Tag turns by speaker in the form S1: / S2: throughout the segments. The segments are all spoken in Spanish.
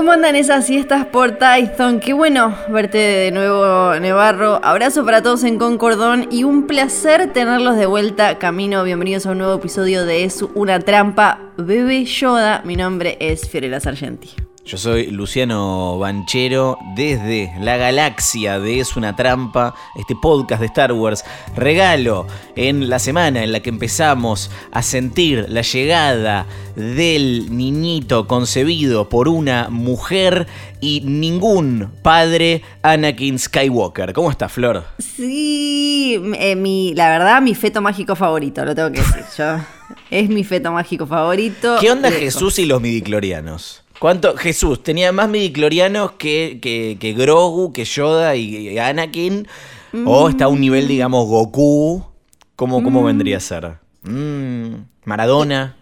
S1: ¿Cómo andan esas siestas por Tython? Qué bueno verte de nuevo, Nevarro. Abrazo para todos en Concordón y un placer tenerlos de vuelta. Camino, bienvenidos a un nuevo episodio de Es una trampa. Bebé Yoda, mi nombre es Fiorella Sargenti.
S2: Yo soy Luciano Banchero desde la galaxia de Es una trampa, este podcast de Star Wars. Regalo en la semana en la que empezamos a sentir la llegada del niñito concebido por una mujer y ningún padre, Anakin Skywalker. ¿Cómo está, Flor?
S1: Sí, eh, mi, la verdad, mi feto mágico favorito, lo tengo que decir. Yo, es mi feto mágico favorito.
S2: ¿Qué onda. Jesús y los midiclorianos? ¿Cuánto? Jesús tenía más midiclorianos que, que, que Grogu, que Yoda y, y Anakin. O está a un nivel, digamos, Goku. ¿Cómo, cómo vendría a ser? Mm, Maradona.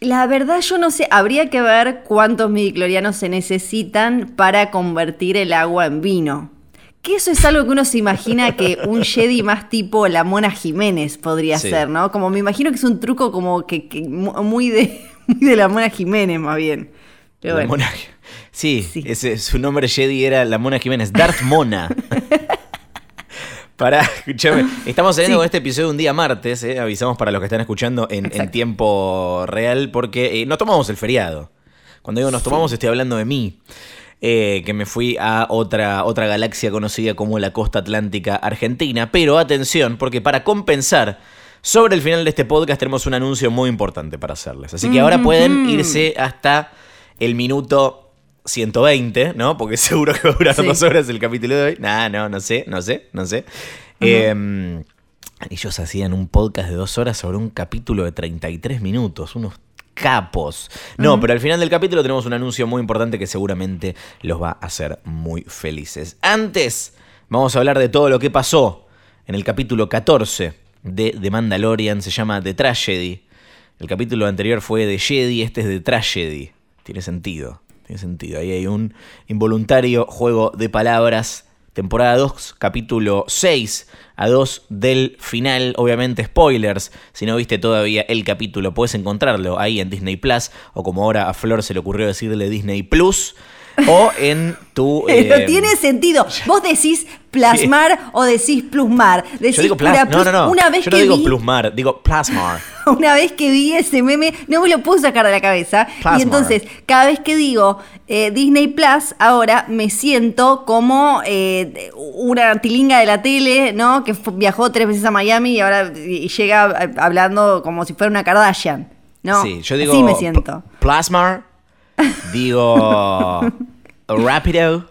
S1: La verdad yo no sé, habría que ver cuántos midiclorianos se necesitan para convertir el agua en vino. Que eso es algo que uno se imagina que un Jedi más tipo la Mona Jiménez podría
S2: Sí.
S1: ser, ¿no? Como me imagino que es un truco como que, que mu- muy, de, muy de la Mona Jiménez más bien. Pero bueno.
S2: Mona- Sí,
S1: Sí.
S2: Ese, su nombre Jedi era la Mona Jiménez. Darth Mona. Pará, escúchame. Estamos saliendo
S1: Sí.
S2: con este episodio un día martes, eh, avisamos para los que están escuchando en, tiempo real, porque eh, no tomamos el feriado. Cuando digo nos tomamos, estoy hablando de mí. eh, que me fui a otra, otra galaxia conocida como la costa atlántica argentina. Pero atención, porque para compensar, sobre el final de este podcast tenemos un anuncio muy importante para hacerles. Así que ahora pueden irse hasta el minuto 120, ¿no? Porque seguro que va a durar
S1: Sí.
S2: dos horas el capítulo de hoy. Nah, no, no sé, no sé, no sé. Eh, ellos hacían un podcast de dos horas sobre un capítulo de 33 minutos, unos capos. No, pero al final del capítulo tenemos un anuncio muy importante que seguramente los va a hacer muy felices. Antes, vamos a hablar de todo lo que pasó en el capítulo 14 de The Mandalorian, se llama The Tragedy. El capítulo anterior fue de Jedi, este es de Tragedy. Tiene sentido, tiene sentido. Ahí hay un involuntario juego de palabras. Temporada 2, capítulo 6 a 2 del final. Obviamente, spoilers. Si no viste todavía el capítulo, puedes encontrarlo ahí en Disney Plus. O como ahora a Flor se le ocurrió decirle Disney Plus. O en tu.
S1: Pero
S2: eh,
S1: tiene sentido. Vos decís plasmar o decís plusmar. Decís
S2: Yo digo plas No,
S1: plus-
S2: no, no.
S1: Una vez
S2: Yo no
S1: que
S2: digo
S1: vi,
S2: plusmar, digo plasmar.
S1: Una vez que vi ese meme, no me lo puedo sacar de la cabeza.
S2: Plasmar.
S1: Y entonces, cada vez que digo eh, Disney Plus, ahora me siento como eh, una tilinga de la tele, ¿no? Que viajó tres veces a Miami y ahora y llega hablando como si fuera una Kardashian, ¿no?
S2: Sí, yo digo.
S1: Así me siento.
S2: pl- Plasmar. Digo. Rapido.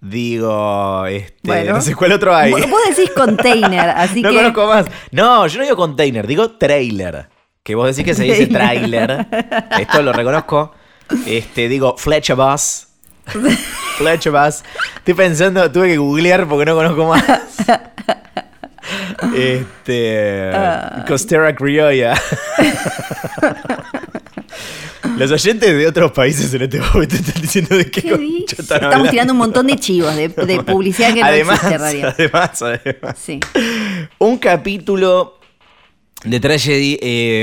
S2: Digo. Este.
S1: Bueno.
S2: No sé cuál otro hay.
S1: Vos decís container, así
S2: no
S1: que.
S2: conozco más. No, yo no digo container, digo trailer. Que vos decís que se dice trailer. Esto lo reconozco. Este, digo Fletcher Bus. Fletcher Bus. Estoy pensando, tuve que googlear porque no conozco más. Este.
S1: Ah.
S2: Costera Criolla. Los oyentes de otros países en este momento están diciendo de qué,
S1: ¿Qué Estamos
S2: hablando.
S1: tirando un montón de chivos, de, de publicidad que no
S2: además,
S1: existe en realidad.
S2: además, además.
S1: Sí.
S2: Un capítulo de Tragedy eh,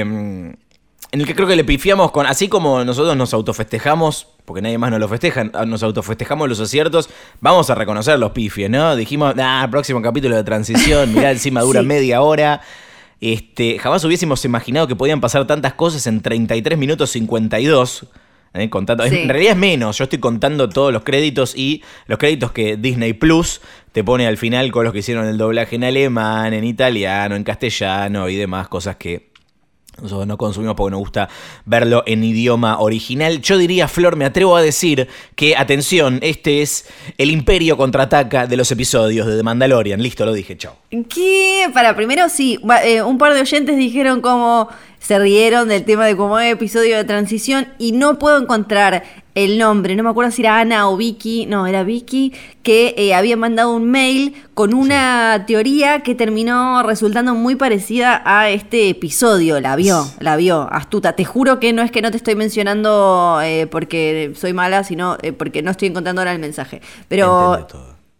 S2: en el que creo que le pifiamos con. Así como nosotros nos autofestejamos, porque nadie más nos lo festeja, nos autofestejamos los aciertos, vamos a reconocer los pifies, ¿no? Dijimos, ah, próximo capítulo de transición, mirá, encima dura
S1: Sí.
S2: media hora. Este, jamás hubiésemos imaginado que podían pasar tantas cosas en 33 minutos 52. ¿eh? Contando,
S1: Sí.
S2: En realidad es menos, yo estoy contando todos los créditos y los créditos que Disney Plus te pone al final con los que hicieron el doblaje en alemán, en italiano, en castellano y demás cosas que nosotros no consumimos porque nos gusta verlo en idioma original. Yo diría, Flor, me atrevo a decir que, atención, este es el imperio contraataca de los episodios de The Mandalorian. Listo, lo dije, chao.
S1: ¿Qué? Para primero sí, eh, un par de oyentes dijeron cómo se rieron del tema de cómo es episodio de transición y no puedo encontrar el nombre, no me acuerdo si era Ana o Vicky, no, era Vicky, que eh, había mandado un mail con una teoría que terminó resultando muy parecida a este episodio. La vio, la vio, astuta. Te juro que no es que no te estoy mencionando eh, porque soy mala, sino eh, porque no estoy encontrando ahora el mensaje. Pero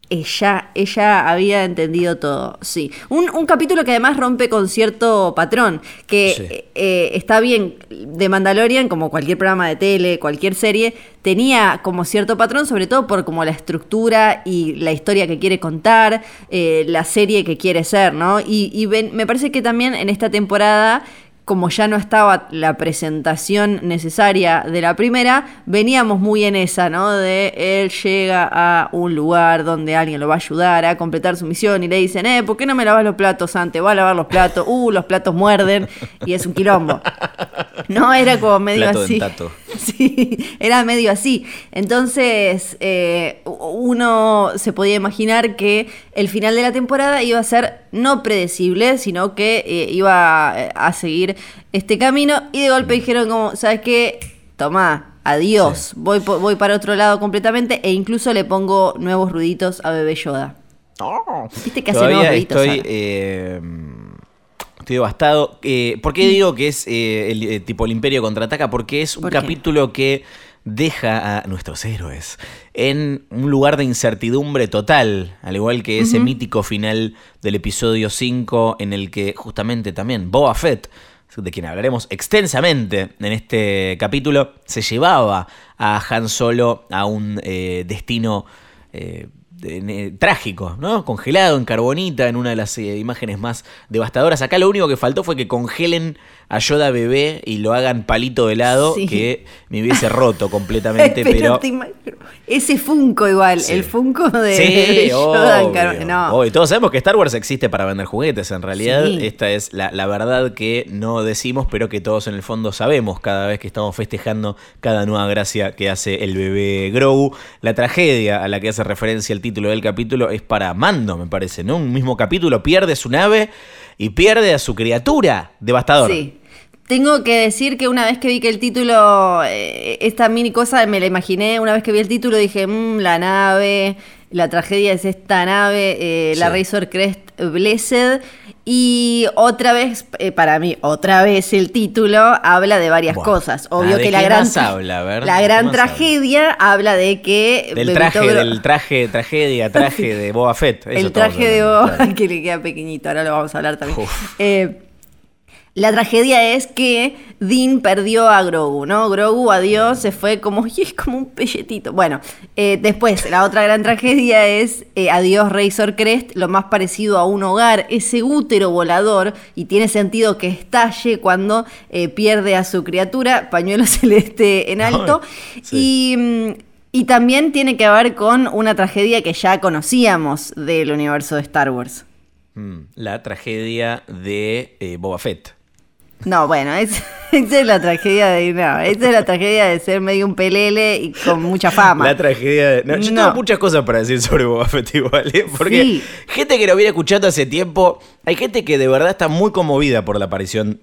S1: ella, ella había entendido todo, sí. Un, un, capítulo que además rompe con cierto patrón, que eh, está bien, de Mandalorian, como cualquier programa de tele, cualquier serie, tenía como cierto patrón, sobre todo por como la estructura y la historia que quiere contar, eh, la serie que quiere ser, ¿no? Y, y me parece que también en esta temporada como ya no estaba la presentación necesaria de la primera, veníamos muy en esa, ¿no? De él llega a un lugar donde alguien lo va a ayudar a completar su misión y le dicen, eh, ¿por qué no me lavas los platos antes? Va a lavar los platos, uh, los platos muerden y es un quilombo. No, era como medio así. Sí, era medio así. Entonces, eh, uno se podía imaginar que el final de la temporada iba a ser no predecible, sino que eh, iba a seguir este camino y de golpe dijeron como, ¿sabes qué? Tomá, adiós, voy, voy para otro lado completamente e incluso le pongo nuevos ruiditos a Bebé Yoda.
S2: Oh, ¿Viste que hace nuevos ruiditos? Estoy, eh, estoy devastado. Eh, ¿Por qué digo que es eh, el, tipo el Imperio contraataca? Porque es un capítulo que deja a nuestros héroes en un lugar de incertidumbre total, al igual que ese mítico final del episodio 5 en el que justamente también Boba Fett de quien hablaremos extensamente en este capítulo, se llevaba a Han Solo a un eh, destino eh, trágico, ¿no? Congelado en carbonita, en una de las eh, imágenes más devastadoras. Acá lo único que faltó fue que congelen a Yoda bebé y lo hagan palito de lado, que me hubiese roto completamente, pero...
S1: ese Funko igual, el Funko de, Yoda
S2: no. Todos sabemos que Star Wars existe para vender juguetes, en realidad esta es la, la verdad que no decimos, pero que todos en el fondo sabemos cada vez que estamos festejando cada nueva gracia que hace el bebé Grogu. La tragedia a la que hace referencia el título del capítulo es para Mando, me parece, ¿no? Un mismo capítulo pierde su nave y pierde a su criatura. Devastador. Sí.
S1: Tengo que decir que una vez que vi que el título, eh, esta mini cosa me la imaginé, una vez que vi el título dije, mmm, la nave, la tragedia es esta nave, eh, la Razor Crest Blessed. Y otra vez, eh, para mí, otra vez el título habla de varias cosas. Obvio que la gran, la gran tragedia habla? de que...
S2: Del traje, del traje, tragedia, traje de Boba Fett.
S1: el traje de Boba, que le queda pequeñito, ahora lo vamos a hablar también. Eh, la tragedia es que Dean perdió a Grogu, ¿no? Grogu, adiós, se fue como, y es como un pelletito. Bueno, eh, después, la otra gran tragedia es eh, adiós Razor Crest, lo más parecido a un hogar, ese útero volador, y tiene sentido que estalle cuando eh, pierde a su criatura, pañuelo celeste en alto. Y. Mm, y también tiene que ver con una tragedia que ya conocíamos del universo de Star Wars.
S2: Mm, la tragedia de Boba Fett.
S1: No, bueno, esa es la tragedia de. No, esa es la tragedia de ser medio un pelele y con mucha fama.
S2: La tragedia de. No, yo tengo muchas cosas para decir sobre Boba Fett igual, ¿eh? Porque gente que lo viene escuchando hace tiempo, hay gente que de verdad está muy conmovida por la aparición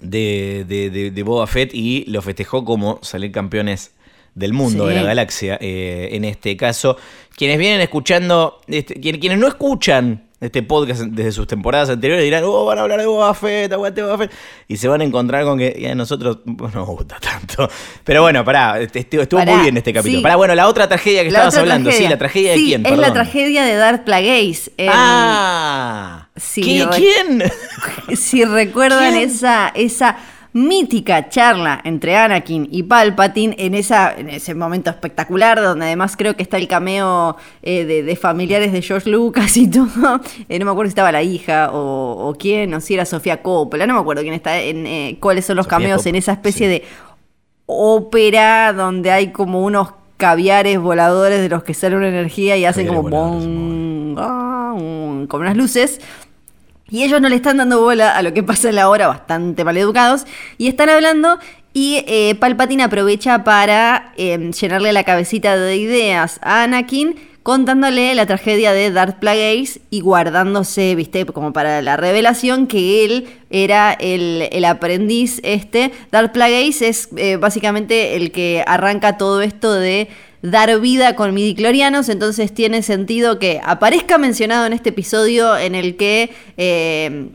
S2: de, de, Boba Fett y lo festejó como salir campeones del mundo, de la galaxia, eh, en este caso. Quienes vienen escuchando, este, quienes no escuchan este podcast desde sus temporadas anteriores dirán, oh, van a hablar de Boba Fett, aguante Boba Fett. Y se van a encontrar con que a nosotros no nos gusta tanto. Pero bueno, pará, este, estuvo muy bien este capítulo. Pará, bueno, la otra tragedia que estabas hablando, sí, la tragedia de quién,
S1: Es la tragedia de Darth Plagueis.
S2: ah, ¿quién?
S1: Si recuerdan esa, esa mítica charla entre Anakin y Palpatine en, esa, en ese momento espectacular, donde además creo que está el cameo eh, de, familiares de George Lucas y todo. Eh, no me acuerdo si estaba la hija o, quién, o si era Sofía Coppola, no me acuerdo quién está, en, eh, cuáles son los cameos en esa especie de ópera donde hay como unos caviares voladores de los que sale una energía y hacen como bong, ah, como unas luces. Y ellos no le están dando bola a lo que pasa en la hora, bastante maleducados, y están hablando y eh, Palpatine aprovecha para em, llenarle la cabecita de ideas a Anakin contándole la tragedia de Darth Plagueis y guardándose, viste, como para la revelación que él era el, aprendiz este. Darth Plagueis es eh, básicamente el que arranca todo esto de dar vida con midiclorianos, entonces tiene sentido que aparezca mencionado en este episodio en el que eh,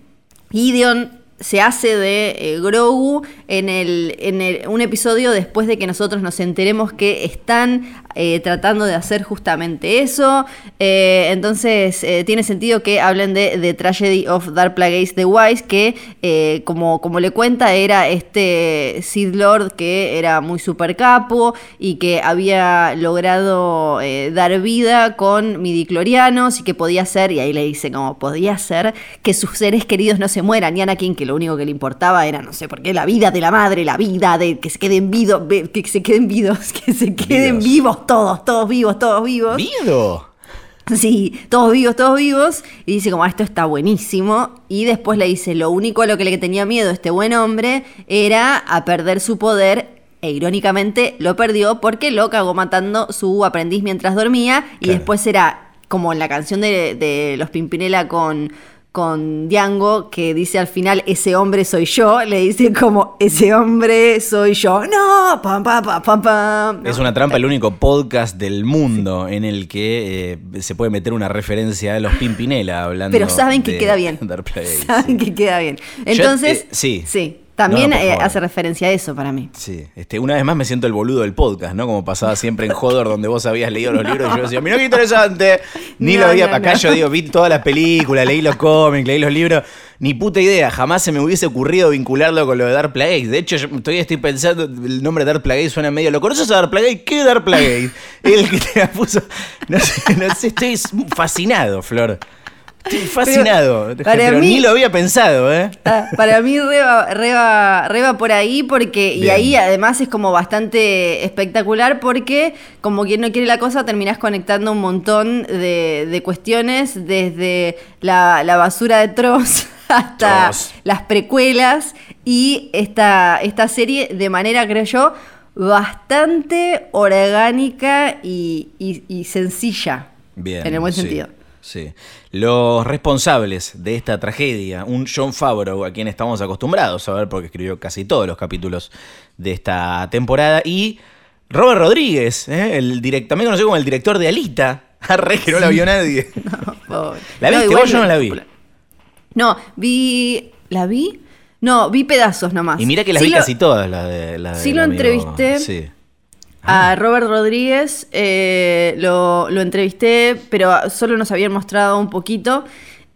S1: se hace de eh, Grogu en, el, en un episodio después de que nosotros nos enteremos que están eh, tratando de hacer justamente eso. Eh, entonces tiene sentido que hablen de The Tragedy of Dark Plagueis the Wise, que como, como le cuenta era este Sith Lord que era muy super capo y que había logrado dar vida con midiclorianos y que podía ser, y ahí le dice como podía ser que sus seres queridos no se mueran. Y Anakin que lo único que le importaba era, no sé por qué, la vida de la madre, la vida de que se queden vivos, que se queden vivos, que se queden vivos todos, todos vivos, todos vivos.
S2: ¿Vivo?
S1: Sí, todos vivos, todos vivos. Y dice como, ah, esto está buenísimo. Y después le dice, lo único a lo que le tenía miedo este buen hombre era a perder su poder. E irónicamente lo perdió porque lo cagó matando su aprendiz mientras dormía. Y después era como en la canción de, de Los Pimpinela con con Diango, que dice al final, ese hombre soy yo, le dice como, ese hombre soy yo. No, pam, pam, pam, pam,
S2: Es una trampa, el único podcast del mundo en el que eh, se puede meter una referencia a los Pimpinela hablando.
S1: Pero saben que queda bien. saben que queda bien. Entonces,
S2: eh, sí.
S1: Sí. También eh, hace referencia a eso para mí.
S2: Sí, este, una vez más me siento el boludo del podcast, ¿no? Como pasaba siempre en Hodor, donde vos habías leído los libros y yo decía, mira qué interesante. Ni lo había, acá yo digo, vi todas las películas, leí los cómics, leí los libros. Ni puta idea, jamás se me hubiese ocurrido vincularlo con lo de Dark Plagueis. De hecho, yo todavía estoy pensando, el nombre Dark Plagueis suena medio. ¿Lo conoces a Dark Plagueis? ¿Qué Dark Plagueis? el que te puso. No sé, no sé, estoy fascinado, Flor. Estoy fascinado. Pero, ni lo había pensado, ¿eh?
S1: Ah, para mí reba, reba, por ahí porque y ahí además es como bastante espectacular porque como quien no quiere la cosa terminás conectando un montón de, cuestiones desde la, basura de Tross hasta las precuelas y esta, esta serie de manera creo yo bastante orgánica y, sencilla.
S2: Bien.
S1: En el buen sentido.
S2: Sí. Los responsables de esta tragedia, un John Favreau, a quien estamos acostumbrados a ver porque escribió casi todos los capítulos de esta temporada, y Robert Rodríguez, ¿eh? el también conocido como el director de Alita. Arre, que no la vio nadie. No, ¿La viste? No, yo no la vi.
S1: No, vi. ¿La vi? No, vi pedazos nomás.
S2: Y mira que las vi casi todas, la de. La
S1: sí, lo entrevisté. Sí. A ah. Robert Rodríguez eh, lo, entrevisté, pero solo nos habían mostrado un poquito.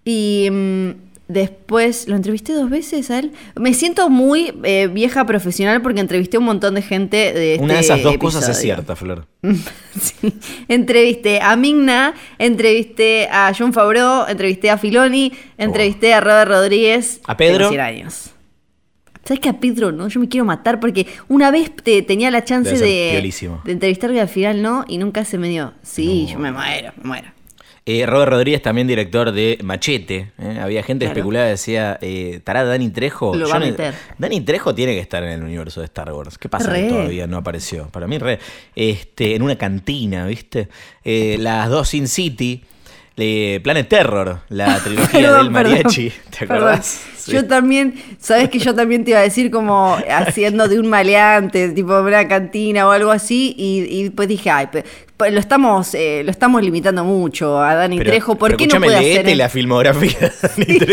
S1: Y mm, después lo entrevisté dos veces a él. Me siento muy eh, vieja profesional porque entrevisté un montón de gente de
S2: Una de este esas dos cosas es cierta, Flor.
S1: sí. Entrevisté a Migna, entrevisté a John Favreau, entrevisté a Filoni, entrevisté a Robert Rodríguez.
S2: A Pedro.
S1: años. ¿Sabes qué a Pedro no? Yo me quiero matar porque una vez te, tenía la chance de, de entrevistarme al final no y nunca se me dio. Sí, yo me muero, me muero.
S2: Eh, Robert Rodríguez, también director de Machete. ¿eh? Había gente especulada, decía, eh, ¿estará Dani Trejo?
S1: Lo va a meter.
S2: Dani Trejo tiene que estar en el universo de Star Wars. ¿Qué pasa que todavía no apareció? Para mí, re. Este, en una cantina, ¿viste? Eh, las dos Sin City. Planet Terror, la trilogía del mariachi. ¿Te acordás?
S1: Yo también, sabes que yo también te iba a decir como haciendo de un maleante, tipo una cantina o algo así, y, y pues dije, ay, lo estamos, eh, lo estamos limitando mucho a Dani Trejo. ¿Por qué no puede hacer
S2: la filmografía de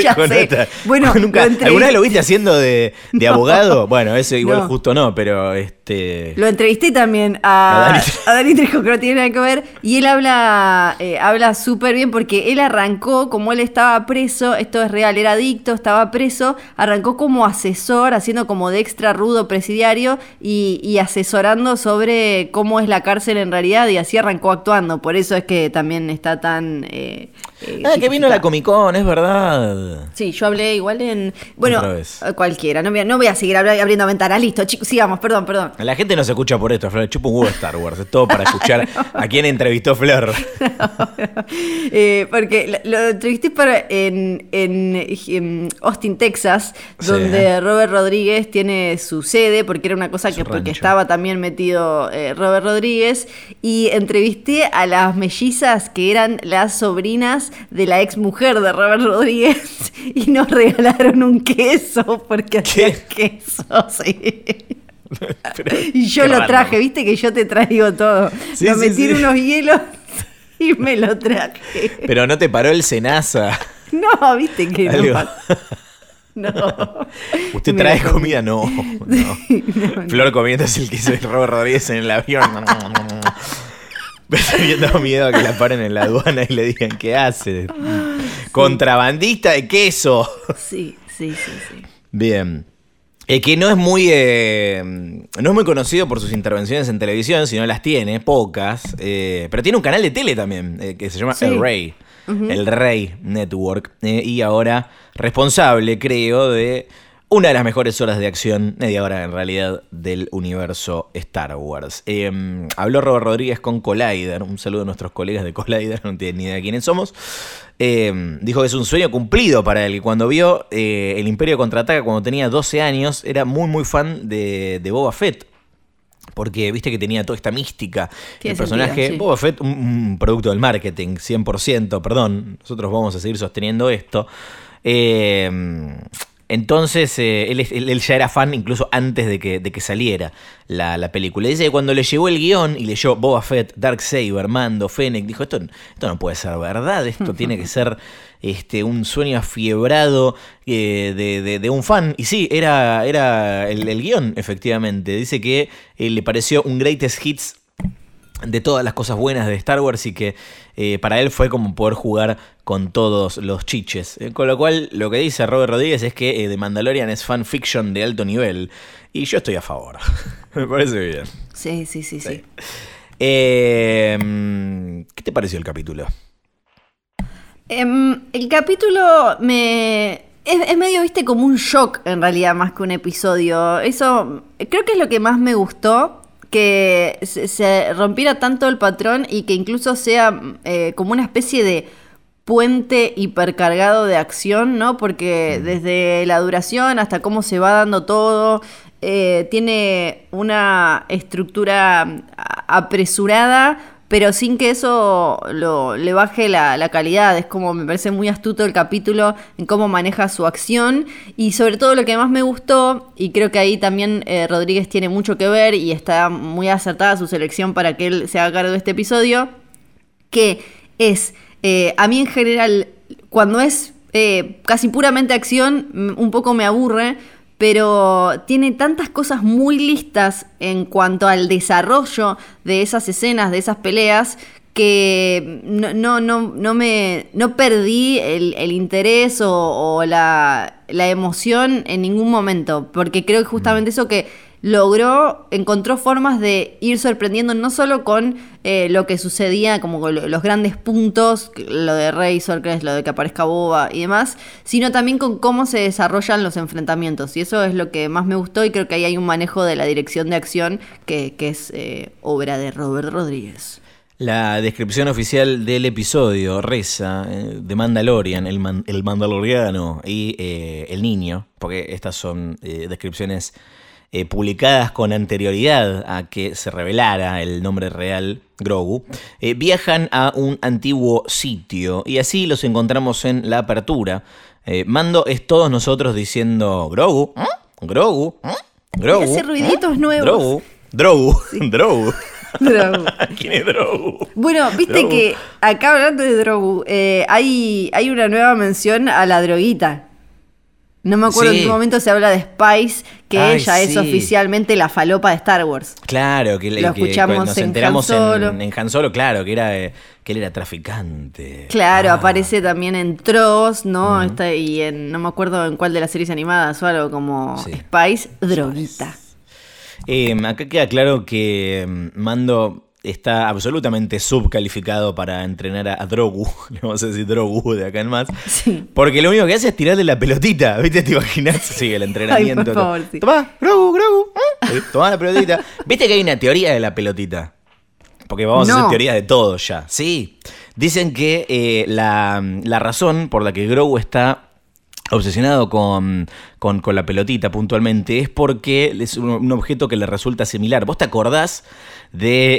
S2: Dani Trejo? Bueno, nunca, ¿alguna vez lo viste haciendo de, de abogado? Bueno, eso igual justo no, pero este.
S1: Lo entrevisté también a, Dani, Trejo, que no tiene nada que ver, y él habla, eh, habla súper bien porque él arrancó, como él estaba preso, esto es real, era adicto, estaba preso, arrancó como asesor, haciendo como de extra rudo presidiario y, y asesorando sobre cómo es la cárcel en realidad y así arrancó actuando, por eso es que también está tan... Eh, eh,
S2: Ah, que vino la. Comic Con, es verdad.
S1: Sí, yo hablé igual en. Bueno, eh, cualquiera. No voy, a, no voy a seguir abriendo ventanas. Listo, chicos, sigamos, perdón, perdón.
S2: La gente no se escucha por esto, Flor. Chupa un huevo Star Wars. Es todo para escuchar a quién entrevistó Flor.
S1: Eh, porque lo, lo entrevisté para, en, en, en Austin, Texas,
S2: Sí.
S1: donde Robert Rodríguez tiene su sede, porque era una cosa
S2: Su
S1: que porque estaba también metido eh, Robert Rodríguez, y entrevisté a las mellizas que eran las sobrinas de la ex mujer de Robert Rodríguez, y nos regalaron un queso, porque hacía queso, sí.
S2: Pero-
S1: Y yo lo traje, viste que yo te traigo todo.
S2: Sí,
S1: lo metí
S2: sí.
S1: unos hielos y me lo traje.
S2: Pero no te paró el Senasa.
S1: No, viste que no.
S2: Algo.
S1: No.
S2: ¿Usted
S1: Me
S2: trae comida? No. no. Flor comiéndose el queso de Robert Rodríguez en el avión. Estoy viendo miedo a que la paren en la aduana y le digan, ¿qué hace? Contrabandista de queso.
S1: Sí, sí, sí, sí.
S2: Bien. Eh, que no es muy eh, no es muy conocido por sus intervenciones en televisión, sino las tiene, pocas. eh, pero tiene un canal de tele también, eh, que se llama
S1: Sí.
S2: El Rey. El Rey Network. y ahora responsable, creo, de una de las mejores horas de acción, media hora en realidad, del universo Star Wars. Eh, habló Robert Rodríguez con Collider. Un saludo a nuestros colegas de Collider, no tienen ni idea de quiénes somos. Eh, dijo que es un sueño cumplido para él. Cuando vio eh, El Imperio contraataca cuando tenía 12 años, era muy, muy fan de, de Boba Fett. Porque viste que tenía toda esta mística.
S1: Tiene
S2: el personaje,
S1: sentido, sí.
S2: Boba Fett, un, un producto del marketing, 100%, perdón. Nosotros vamos a seguir sosteniendo esto. Eh, entonces, eh, él, ya era fan incluso antes de que, saliera la, la película. Dice que cuando le llegó el guion y leyó Boba Fett, Darksaber, Mando, Fennec, dijo, esto, esto no puede ser verdad, esto tiene que ser este, un sueño afiebrado eh, de un fan. Y sí, era, era el, el guion, efectivamente. Dice que eh, le pareció un greatest hits de todas las cosas buenas de Star Wars y que eh, para él fue como poder jugar con todos los chiches. Eh, con lo cual, lo que dice Robert Rodríguez es que eh, The Mandalorian es fanfiction de alto nivel. Y yo estoy a favor. Me parece bien.
S1: Sí, sí, sí, sí.
S2: Mm, ¿Qué te pareció el capítulo?
S1: Em, el capítulo me. Es, es medio, viste, como un shock en realidad, más que un episodio. Eso creo que es lo que más me gustó. Que se, se rompiera tanto el patrón y que incluso sea eh, como una especie de puente hipercargado de acción, ¿no? Porque desde la duración hasta cómo se va dando todo, eh, tiene una estructura a- apresurada, pero sin que eso lo, le baje la, calidad. Es como me parece muy astuto el capítulo en cómo maneja su acción y sobre todo lo que más me gustó, y creo que ahí también eh, Rodríguez tiene mucho que ver y está muy acertada su selección para que él se haga cargo de este episodio, que es, eh, a mí en general, cuando es eh, casi puramente acción, un poco me aburre, pero tiene tantas cosas muy listas en cuanto al desarrollo de esas escenas, de esas peleas, que no, no, no, no me no perdí el, el interés o, o la, la emoción en ningún momento, porque creo que justamente eso que logró, encontró formas de ir sorprendiendo no solo con eh, lo que sucedía, como con lo- los grandes puntos, lo de Razor, que es lo de que aparezca Boba y demás, sino también con cómo se desarrollan los enfrentamientos. Y eso es lo que más me gustó y creo que ahí hay un manejo de la dirección de acción que, que es eh, obra de Robert Rodríguez.
S2: La descripción oficial del episodio reza eh, de Mandalorian, el, el mandaloriano y el niño, porque estas son descripciones eh, publicadas con anterioridad a que se revelara el nombre real, Grogu, eh, viajan a un antiguo sitio y así los encontramos en la apertura. Eh, Mando es todos nosotros diciendo Grogu. Grogu. Grogu,
S1: hace
S2: ¿eh?
S1: ruiditos nuevos.
S2: Drogu, Drogu, Drogu.
S1: Drogu.
S2: ¿Quién es Drogu?
S1: Bueno, viste
S2: Drogu.
S1: que acá hablando de Drogu, eh, hay, hay una nueva mención a la droguita. No me acuerdo
S2: Sí.
S1: en qué momento se habla de Spice, que
S2: Ay,
S1: ella es oficialmente la falopa de Star Wars.
S2: Claro, que, le-
S1: Lo
S2: que
S1: escuchamos
S2: cuando nos
S1: en
S2: enteramos
S1: Han Solo.
S2: En, en Han Solo, claro, que era eh, que él era traficante.
S1: Claro,
S2: Ah,
S1: aparece también en Tross, ¿no? Está- y en, no me acuerdo en cuál de las series animadas o algo como
S2: Sí.
S1: Spice, droguita.
S2: eh, acá queda claro que mm, Mando está absolutamente subcalificado para entrenar a, a Drogu, le vamos a decir Drogu de acá en más,
S1: Sí.
S2: porque lo único que hace es tirarle la pelotita, ¿viste? ¿Te imaginas? Sí, el entrenamiento.
S1: Ay, por favor, sí.
S2: Tomá, Grogu, Grogu, ¿eh? tomá la pelotita. ¿Viste que hay una teoría de la pelotita? Porque vamos a hacer teorías de todo ya. Sí. Dicen que eh, la, la razón por la que Grogu está obsesionado con, con- con la pelotita puntualmente es porque es un, un objeto que le resulta similar. ¿Vos te acordás de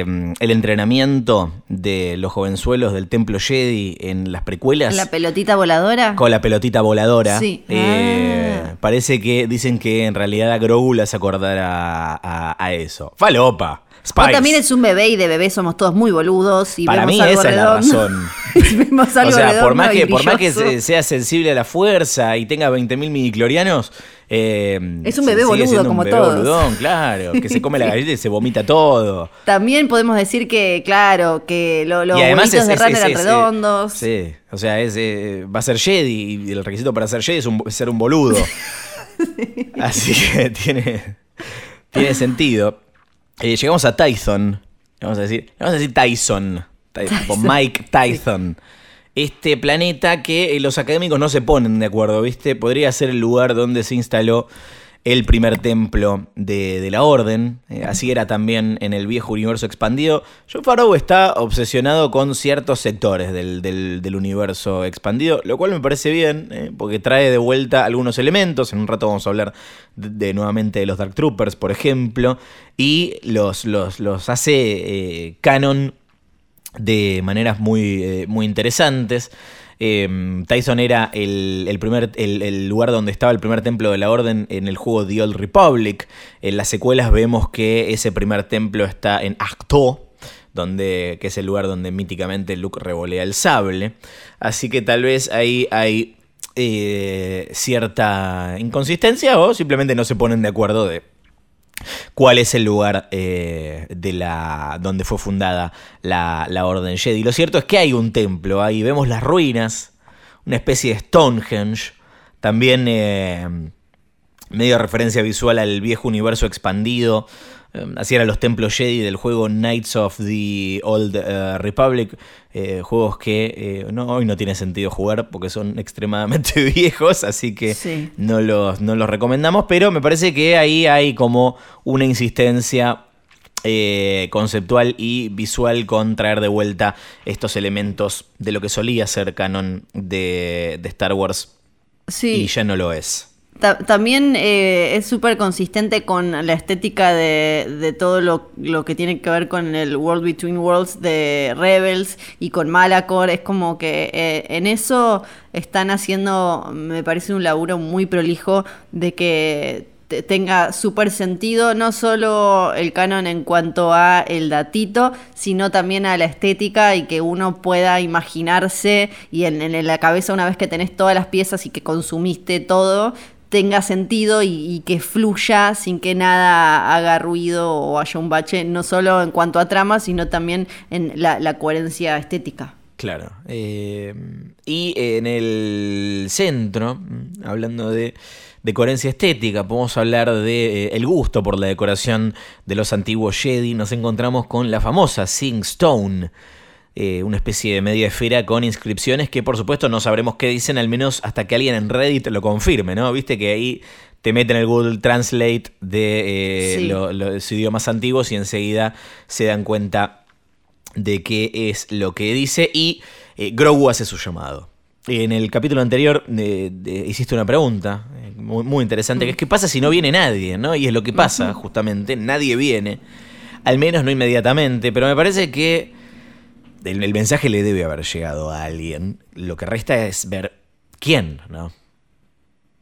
S2: eh, el entrenamiento de los jovenzuelos del Templo Jedi en las precuelas?
S1: ¿La pelotita voladora?
S2: Con la pelotita voladora.
S1: Sí.
S2: Eh,
S1: Ah.
S2: Parece que dicen que en realidad a Grogu le hace acordar a, a- a eso. Falopa. Spice.
S1: también es un bebé y de bebé somos todos muy boludos y
S2: Para
S1: vemos
S2: mí
S1: algo
S2: esa es la
S1: redondo.
S2: razón.
S1: vemos algo
S2: o sea, por
S1: redondo
S2: más, que, por más que sea sensible a la fuerza y tenga 20.000 midiclorianos. eh,
S1: Es un bebé boludo
S2: un
S1: como
S2: bebé
S1: todos.
S2: boludón, claro. Que se come la galleta y se vomita todo.
S1: También podemos decir que, claro, que lo- los huevitos
S2: es,
S1: de
S2: es-
S1: eran redondos.
S2: Sí, o sea, es, eh, va a ser Jedi y el requisito para ser Jedi es, un- es ser un boludo. Así que tiene, tiene sentido. Eh, llegamos a Tyson. Vamos a decir, vamos a decir Tyson. Ty- tipo
S1: Tyson.
S2: Mike Tyson. Este planeta que eh, los académicos no se ponen de acuerdo, ¿viste? Podría ser el lugar donde se instaló el primer templo de, de la orden. Eh, así era también en el viejo universo expandido. John Farrow está obsesionado con ciertos sectores del, del- del universo expandido, lo cual me parece bien, eh, porque trae de vuelta algunos elementos. En un rato vamos a hablar de, de nuevamente de los Dark Troopers, por ejemplo, y los, los, los hace eh, canon de maneras muy, muy interesantes. Eh, Tyson era el, el primer, el lugar donde estaba el primer templo de la orden en el juego The Old Republic. En las secuelas vemos que ese primer templo está en Acto, donde, que es el lugar donde míticamente Luke revolea el sable. Así que tal vez ahí hay eh, cierta inconsistencia o simplemente no se ponen de acuerdo de cuál es el lugar eh, de la donde fue fundada la, la Orden Jedi. Lo cierto es que hay un templo ahí, vemos las ruinas, una especie de Stonehenge, también eh, medio referencia visual al viejo universo expandido. Eh, Así eran los templos Jedi del juego Knights of the Old eh, Republic. eh, juegos que eh, no, hoy no tiene sentido jugar porque son extremadamente viejos, así que
S1: Sí.
S2: no los, no los recomendamos, pero me parece que ahí hay como una insistencia eh, conceptual y visual con traer de vuelta estos elementos de lo que solía ser canon de, de Star Wars
S1: Sí.
S2: y ya no lo es.
S1: Ta- también eh, es súper consistente con la estética de, de todo lo, lo que tiene que ver con el World Between Worlds de Rebels y con Malacor. Es como que eh, en eso están haciendo, me parece, un laburo muy prolijo de que te- tenga súper sentido, no solo el canon en cuanto a el datito, sino también a la estética y que uno pueda imaginarse y en, en la cabeza una vez que tenés todas las piezas y que consumiste todo, tenga sentido y, que fluya sin que nada haga ruido o haya un bache, no solo en cuanto a trama, sino también en la, coherencia estética.
S2: Claro. eh, y en el centro, hablando de, de coherencia estética, podemos hablar de eh, el gusto por la decoración de los antiguos Jedi. Nos encontramos con la famosa Sing Stone. Eh, una especie de media esfera con inscripciones que por supuesto no sabremos qué dicen, al menos hasta que alguien en Reddit lo confirme, ¿no? Viste que ahí te meten el Google Translate de eh,
S1: Sí.
S2: lo- los idiomas antiguos y enseguida se dan cuenta de qué es lo que dice y eh, Grogu hace su llamado. En el capítulo anterior eh, de- hiciste una pregunta muy, muy interesante, que es qué pasa si no viene nadie, ¿no? Y es lo que pasa, justamente, nadie viene, al menos no inmediatamente, pero me parece que el, el mensaje le debe haber llegado a alguien, lo que resta es ver quién, ¿no?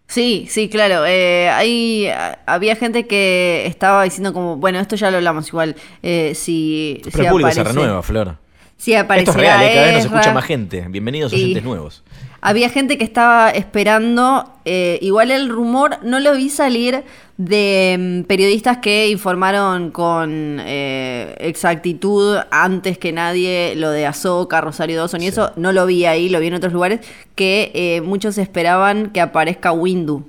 S1: Sí, sí, claro. eh, hay, a- había gente que estaba diciendo como, bueno, esto ya lo hablamos igual. eh, si,
S2: Pero
S1: si
S2: el público se
S1: aparece-
S2: renueva, Flor.
S1: Si
S2: Esto es real, eh, cada vez nos escucha más gente. Bienvenidos
S1: Y-
S2: oyentes nuevos.
S1: Había gente que estaba esperando, eh, igual el rumor no lo vi salir de mm, periodistas que informaron con eh, exactitud antes que nadie lo de Azoka, Rosario Dawson y eso, no lo vi ahí, lo vi en otros lugares, que eh, muchos esperaban que aparezca Windu.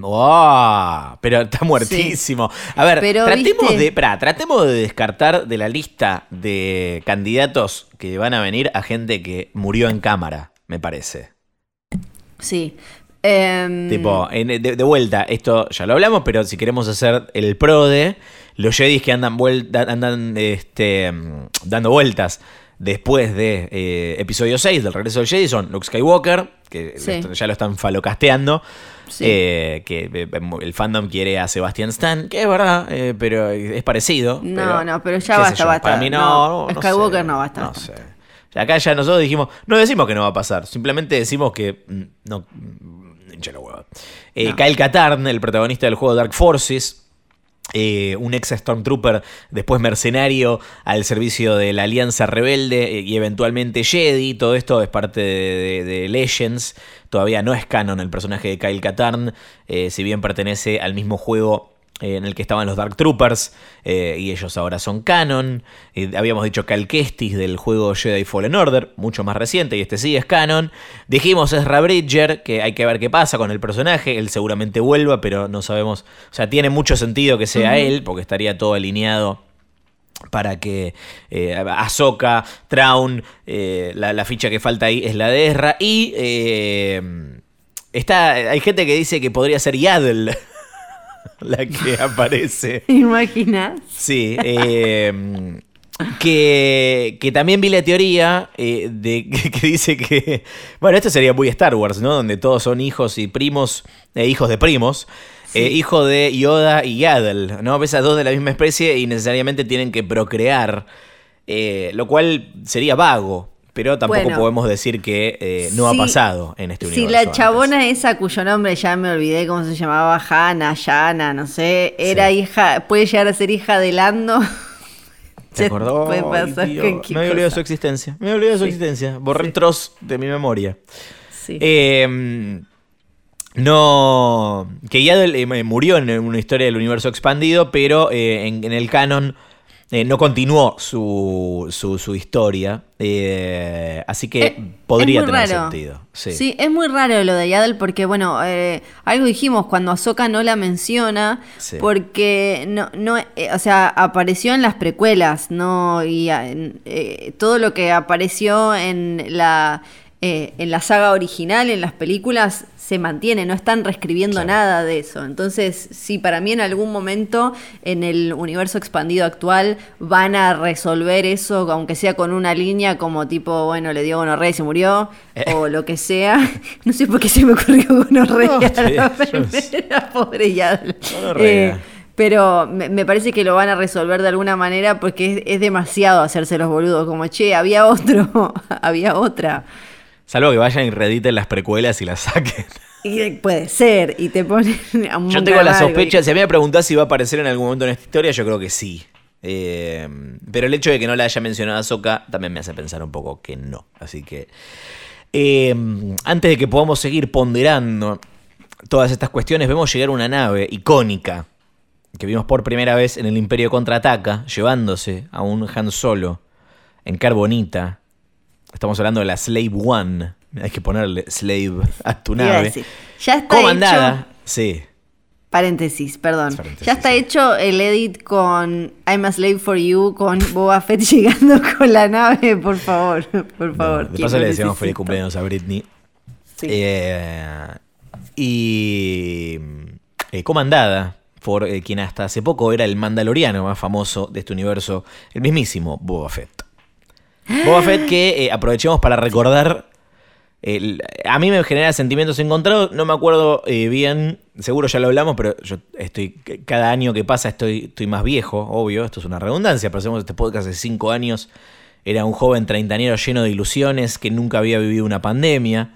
S2: Oh, pero está muertísimo. A ver,
S1: Pero,
S2: tratemos
S1: ¿viste?
S2: de, pará, tratemos de descartar de la lista de candidatos que van a venir a gente que murió en cámara, me parece.
S1: Sí. Em,
S2: Tipo, de, de vuelta, esto ya lo hablamos, pero si queremos hacer el pro de los Jedis que andan, vuelta, andan este, mm, dando vueltas después de eh, episodio 6 del regreso del Jedi son Luke Skywalker, que
S1: Sí.
S2: ya lo están falocasteando.
S1: Sí.
S2: eh, que eh, el fandom quiere a Sebastian Stan, que es verdad, eh, pero es parecido.
S1: No,
S2: pero,
S1: no, pero ya basta,
S2: yo,
S1: basta.
S2: Para mí no,
S1: No,
S2: no, no
S1: Skywalker
S2: sé,
S1: no basta,
S2: No
S1: basta.
S2: sé. Acá ya nosotros dijimos, no decimos que no va a pasar, simplemente decimos que mm, no, mm, hincha la hueva. Eh,
S1: No.
S2: Kyle Katarn, el protagonista del juego Dark Forces, eh, un ex Stormtrooper, después mercenario al servicio de la Alianza Rebelde eh, y eventualmente Jedi. Todo esto es parte de, de- de Legends. Todavía no es canon el personaje de Kyle Katarn, eh, si bien pertenece al mismo juego en el que estaban los Dark Troopers eh, y ellos ahora son canon. Eh, habíamos dicho Cal Kestis del juego Jedi Fallen Order, mucho más reciente, y este sí es canon. Dijimos Ezra Bridger, que hay que ver qué pasa con el personaje, él seguramente vuelva, pero no sabemos, o sea, tiene mucho sentido que sea él, porque estaría todo alineado para que eh, Ahsoka, Traun, eh, la, la ficha que falta ahí es la de Ezra. Y eh, está, hay gente que dice que podría ser Yaddle la que aparece.
S1: ¿Te imaginas?
S2: Sí, eh, que, que también vi la teoría eh, de que, que dice que, bueno, esto sería muy Star Wars, ¿no? Donde todos son hijos y primos, eh, hijos de primos, eh, hijo de Yoda y Yaddle, ¿no? Ves a dos de la misma especie y necesariamente tienen que procrear, eh, lo cual sería vago. Pero tampoco
S1: Bueno.
S2: podemos decir que eh, no ha pasado en este
S1: Si
S2: universo.
S1: la
S2: antes.
S1: chabona esa cuyo nombre ya me olvidé cómo se llamaba, Hanna, Yana, no sé, era
S2: Sí.
S1: hija, puede llegar a ser hija de Lando.
S2: ¿Te acordó?
S1: Puede
S2: Ay,
S1: pasar
S2: Dios,
S1: cualquier
S2: me había olvidado
S1: cosa.
S2: su existencia. Me había olvidado su
S1: Sí.
S2: existencia. Borré
S1: Sí.
S2: el troz de mi memoria.
S1: Sí.
S2: Eh, no. Que Yaddle eh, murió en una historia del universo expandido, pero eh, en, en el canon eh, no continuó su, su, su historia. eh, así que
S1: Eh,
S2: podría tener
S1: raro.
S2: sentido. Sí.
S1: Sí. es muy raro lo de Yaddle porque, bueno, eh, algo dijimos cuando Ahsoka no la menciona,
S2: Sí.
S1: porque no, no, o sea, apareció en las precuelas, ¿no? Y eh, todo lo que apareció en la, eh, en la saga original, en las películas, se mantiene, no están reescribiendo
S2: Claro.
S1: nada de eso. Entonces, sí, para mí en algún momento en el universo expandido actual van a resolver eso, aunque sea con una línea como tipo, bueno, le dio gonorrea y se murió, o lo que sea. No sé por qué se me ocurrió gonorrea
S2: No, bien,
S1: la pobre.
S2: Gonorrea.
S1: Eh, pero me, me parece que lo van a resolver de alguna manera porque es, es demasiado hacerse los boludos, como, che, había otro, había otra.
S2: Salvo que vayan y reediten las precuelas y las saquen.
S1: Y puede ser, y te ponen a un
S2: Yo tengo la sospecha, si a mí me preguntás si va a aparecer en algún momento en esta historia, yo creo que sí. Eh, pero el hecho de que no la haya mencionado Ahsoka también me hace pensar un poco que no. Así que eh, antes de que podamos seguir ponderando todas estas cuestiones, vemos llegar una nave icónica que vimos por primera vez en el Imperio Contraataca, llevándose a un Han Solo en Carbonita. Estamos hablando de la Slave One. Hay que ponerle Slave a tu nave.
S1: decir, Ya está
S2: Comandada.
S1: hecho.
S2: Sí.
S1: Paréntesis, perdón.
S2: Paréntesis,
S1: ya está
S2: sí.
S1: hecho el edit con I'm a Slave for You, con Boba Fett llegando con la nave, por favor. Por favor.
S2: de
S1: que
S2: paso le decíamos feliz cumpleaños a Britney.
S1: Sí.
S2: Eh, y eh, comandada por eh, quien hasta hace poco era el mandaloriano más famoso de este universo, el mismísimo Boba Fett. Boba Fett que eh, aprovechemos para recordar... a mí me genera sentimientos encontrados, no me acuerdo eh, bien, seguro ya lo hablamos, pero yo estoy, cada año que pasa estoy, estoy más viejo, obvio, esto es una redundancia, pero hacemos este podcast hace cinco años, era un joven treintañero lleno de ilusiones que nunca había vivido una pandemia.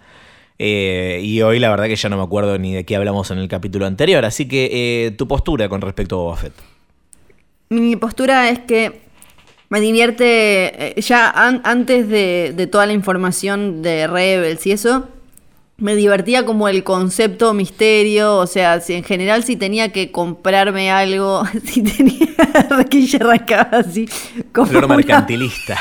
S2: eh, y hoy la verdad que ya no me acuerdo ni de qué hablamos en el capítulo anterior. Así que tu postura con respecto a Boba Fett.
S1: Mi postura es que me divierte, eh, ya an- antes de, de toda la información de Rebels y eso, me divertía como el concepto misterio, o sea, si en general si tenía que comprarme algo, si tenía que ya arrancaba así como
S2: Flor
S1: una-
S2: mercantilista.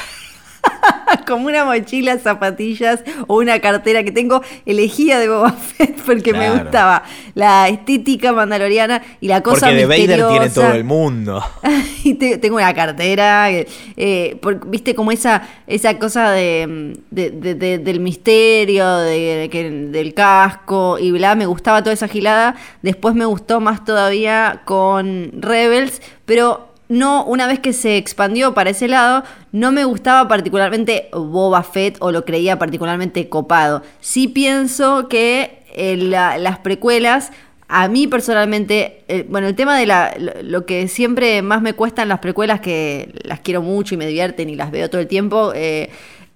S1: como una mochila, zapatillas o una cartera que tengo elegida de Boba Fett porque me gustaba la estética mandaloriana y la cosa
S2: Porque de Vader tiene
S1: misteriosa.
S2: todo el mundo.
S1: y te- tengo una cartera, eh, eh, por- viste como esa, esa cosa de, de- de- de- del misterio, que- del casco y bla, me gustaba toda esa gilada. Después me gustó más todavía con Rebels, pero no, una vez que se expandió para ese lado, no me gustaba particularmente Boba Fett o lo creía particularmente copado. Sí pienso que eh, la- las precuelas a mí personalmente, eh, bueno, el tema de la, lo, lo que siempre más me cuestan las precuelas, que las quiero mucho y me divierten y las veo todo el tiempo, eh,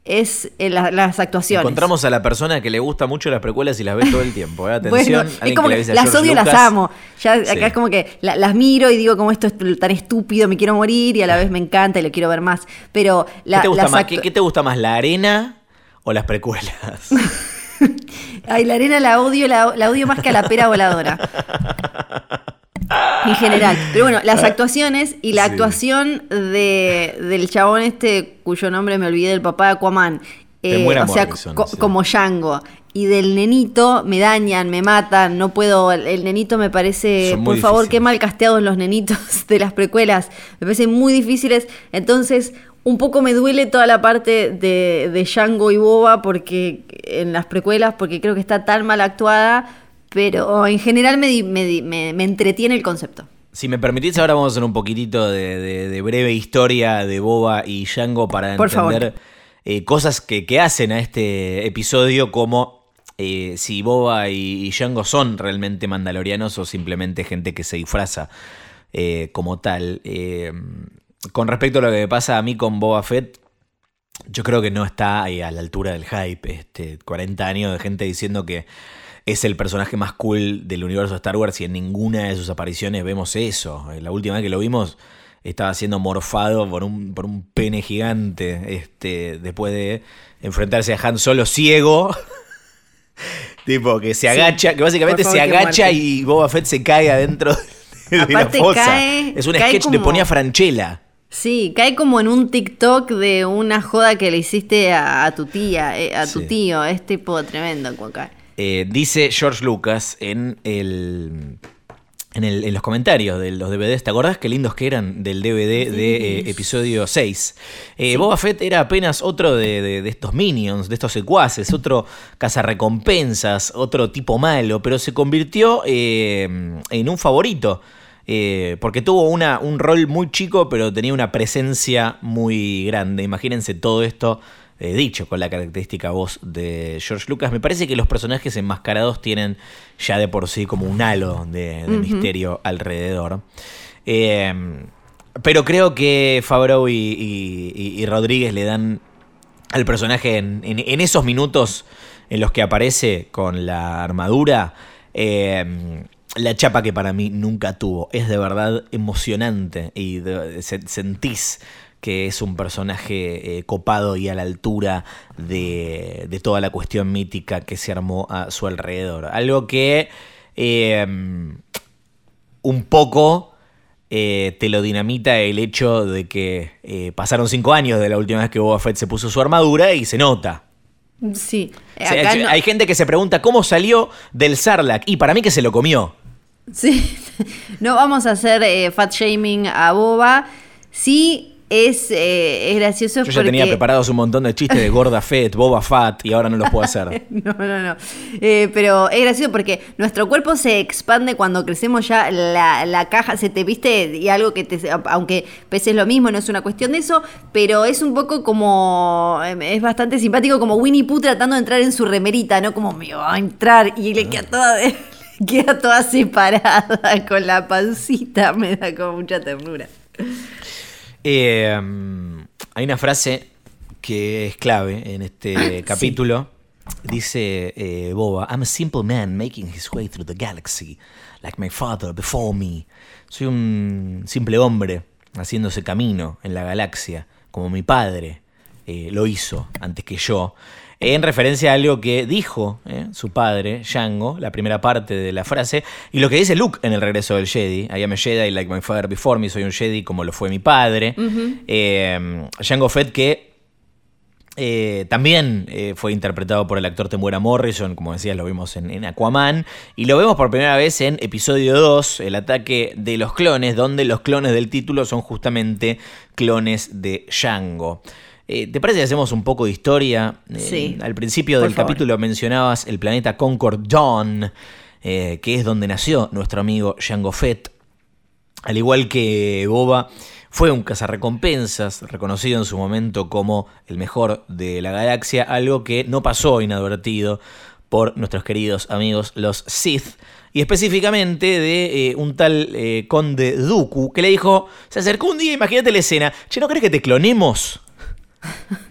S1: es eh, la- las actuaciones.
S2: Encontramos a la persona que le gusta mucho las precuelas y las ve todo el tiempo. ¿eh? Atención.
S1: Bueno,
S2: alguien
S1: es como
S2: que
S1: que
S2: le dice a
S1: las
S2: George
S1: odio y las
S2: Lucas.
S1: amo. Ya acá
S2: Sí.
S1: es como que la- las miro y digo como esto es tan estúpido, me quiero morir y a la vez me encanta y lo quiero ver más. Pero la,
S2: ¿Qué, te gusta
S1: las
S2: más?
S1: actu-
S2: ¿Qué, qué te gusta más, la arena o las precuelas?
S1: Ay, la arena la odio, la, la odio más que a la pera voladora. En general. Pero bueno, las actuaciones y la
S2: Sí.
S1: actuación de, del chabón este, cuyo nombre me olvidé, del papá de Aquaman. eh, o sea,
S2: Morrison,
S1: co-
S2: sí.
S1: como Django. Y del nenito me dañan, me matan, no puedo. El, nenito me parece. Por favor, qué mal casteados los nenitos de las precuelas. Me parecen muy difíciles. Entonces, un poco me duele toda la parte de, de Django y Boba porque en las precuelas, porque creo que está tan mal actuada. Pero en general me, me me- me entretiene el concepto.
S2: Si me permitís, ahora vamos a hacer un poquitito de, de- de breve historia de Boba y Django para
S1: Por
S2: entender eh, cosas que, que hacen a este episodio, como eh, si Boba y, y Django son realmente mandalorianos o simplemente gente que se disfraza eh, como tal. Con respecto a lo que me pasa a mí con Boba Fett, yo creo que no está a la altura del hype. Este, 40 años de gente diciendo que es el personaje más cool del universo de Star Wars y en ninguna de sus apariciones vemos eso. Eh, La última vez que lo vimos estaba siendo morfado por un, por un pene gigante este, después de enfrentarse a Han Solo ciego. tipo, que se agacha, que básicamente se agacha y Boba Fett se cae adentro de la
S1: Aparte
S2: fosa.
S1: cae-
S2: es un
S1: cae
S2: sketch
S1: como-
S2: ponía Franchella.
S1: Sí, cae como en un TikTok de una joda que le hiciste a, a tu tía, eh, a tu
S2: Sí.
S1: tío. Es tipo tremendo cae.
S2: Eh, dice George Lucas en el. En, el- en los comentarios de los DVDs, ¿te acordás qué lindos que eran del DVD de eh, episodio 6? Eh, Boba Fett era apenas otro de, de- de estos minions, de estos secuaces, otro cazarrecompensas, otro tipo malo, pero se convirtió eh, en un favorito. porque tuvo una, un rol muy chico, pero tenía una presencia muy grande. Imagínense todo esto eh, dicho con la característica voz de George Lucas. Me parece que los personajes enmascarados tienen ya de por sí como un halo de, de misterio alrededor. Eh, pero creo que Favreau y, y- y- y Rodríguez le dan al personaje en, en- en esos minutos en los que aparece con la armadura. eh, la chapa que para mí nunca tuvo. Es de verdad emocionante y de- se- sentís que es un personaje eh, copado y a la altura de, de toda la cuestión mítica que se armó a su alrededor. Algo que eh, un poco eh, te lo dinamita el hecho de que eh, pasaron cinco años de la última vez que Boba Fett se puso su armadura y se nota.
S1: Sí, acá
S2: hay,
S1: no-
S2: hay gente que se pregunta cómo salió del Sarlacc y para mí que se lo comió.
S1: Sí, no vamos a hacer eh, fat shaming a Boba. Sí, es, eh, es gracioso
S2: Yo ya
S1: porque...
S2: tenía preparados un montón de chistes de Gorda Fett, Boba Fat y ahora no los puedo hacer.
S1: No, no, no. Eh, pero es gracioso porque nuestro cuerpo se expande cuando crecemos ya la, la caja, se te viste y algo que te, aunque peses lo mismo, no es una cuestión de eso, pero es un poco como, eh, es bastante simpático como Winnie Pooh tratando de entrar en su remerita, ¿no? Como me va a entrar y le queda toda, le queda toda separada con la pancita, me da como mucha ternura.
S2: Eh, hay una frase que es clave en este capítulo. Dice eh, Boba, I'm a simple man making his way through the galaxy, like my father before me. Soy un simple hombre haciéndose camino en la galaxia, como mi padre eh, lo hizo antes que yo. En referencia a algo que dijo eh, su padre, Django, la primera parte de la frase, y lo que dice Luke en el regreso del Jedi. I am a Jedi like my father before me, soy un Jedi como lo fue mi padre. Eh, Django Fett que Eh, también eh, fue interpretado por el actor Temuera Morrison, como decías, lo vimos en, Aquaman. Y lo vemos por primera vez en episodio 2, el ataque de los clones, donde los clones del título son justamente clones de Django. Eh, ¿Te parece que hacemos un poco de historia?
S1: Sí.
S2: al principio del capítulo mencionabas el planeta Concord Dawn, que es donde nació nuestro amigo Django Fett. Al igual que Boba fue un cazarrecompensas, reconocido en su momento como el mejor de la galaxia, algo que no pasó inadvertido por nuestros queridos amigos los Sith, y específicamente de eh, un tal eh, conde Dooku, que le dijo, se acercó un día, imagínate la escena, che, ¿no crees que te clonemos?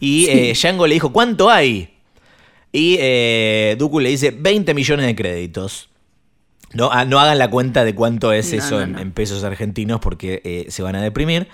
S2: Y eh, Django le dijo, ¿cuánto hay? Y Dooku le dice, 20 millones de créditos. No, ah, no hagan la cuenta de cuánto es eso en, pesos argentinos porque eh, se van a deprimir.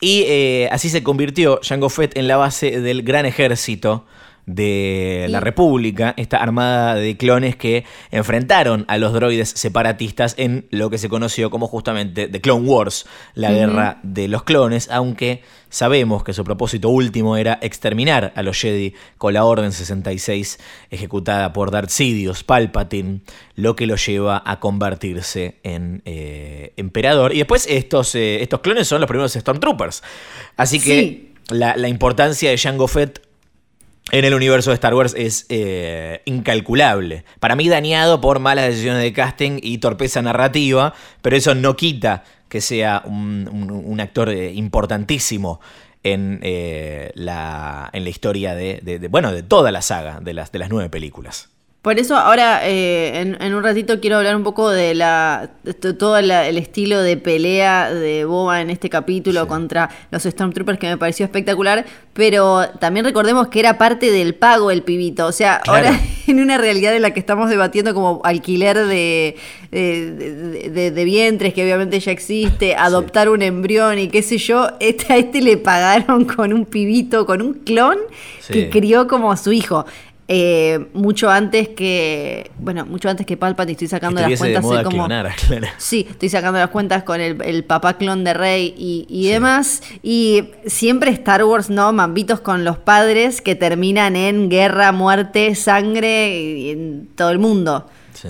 S2: Y eh, así se convirtió Jango Fett en la base del gran ejército de la República, esta armada de clones que enfrentaron a los droides separatistas en lo que se conoció como justamente The Clone Wars, la guerra de los clones, aunque sabemos que su propósito último era exterminar a los Jedi con la Orden 66 ejecutada por Darth Sidious Palpatine, lo que lo lleva a convertirse en eh, emperador. Y después estos, eh, estos clones son los primeros Stormtroopers. Así que la, la importancia de Jango Fett en el universo de Star Wars es eh, incalculable. Para mí dañado por malas decisiones de casting y torpeza narrativa, pero eso no quita que sea un, actor eh, importantísimo en, eh, la, en la historia de, bueno, de toda la saga de las, de las nueve películas.
S1: Por eso ahora eh, en, un ratito quiero hablar un poco de la todo el estilo de pelea de Boba en este capítulo contra los Stormtroopers que me pareció espectacular, pero también recordemos que era parte del pago el pibito, o sea, ahora en una realidad en la que estamos debatiendo como alquiler de, de, vientres que obviamente ya existe, adoptar un embrión y qué sé yo, este, a este le pagaron con un pibito, con un clon que crió como su hijo. Eh, mucho antes que, bueno, mucho antes que Palpatine estoy sacando las cuentas como, sí, estoy sacando las cuentas con el, papá clon de Rey y, demás y siempre Star Wars, no, mambitos con los padres que terminan en guerra, muerte, sangre en todo el mundo.
S2: Sí.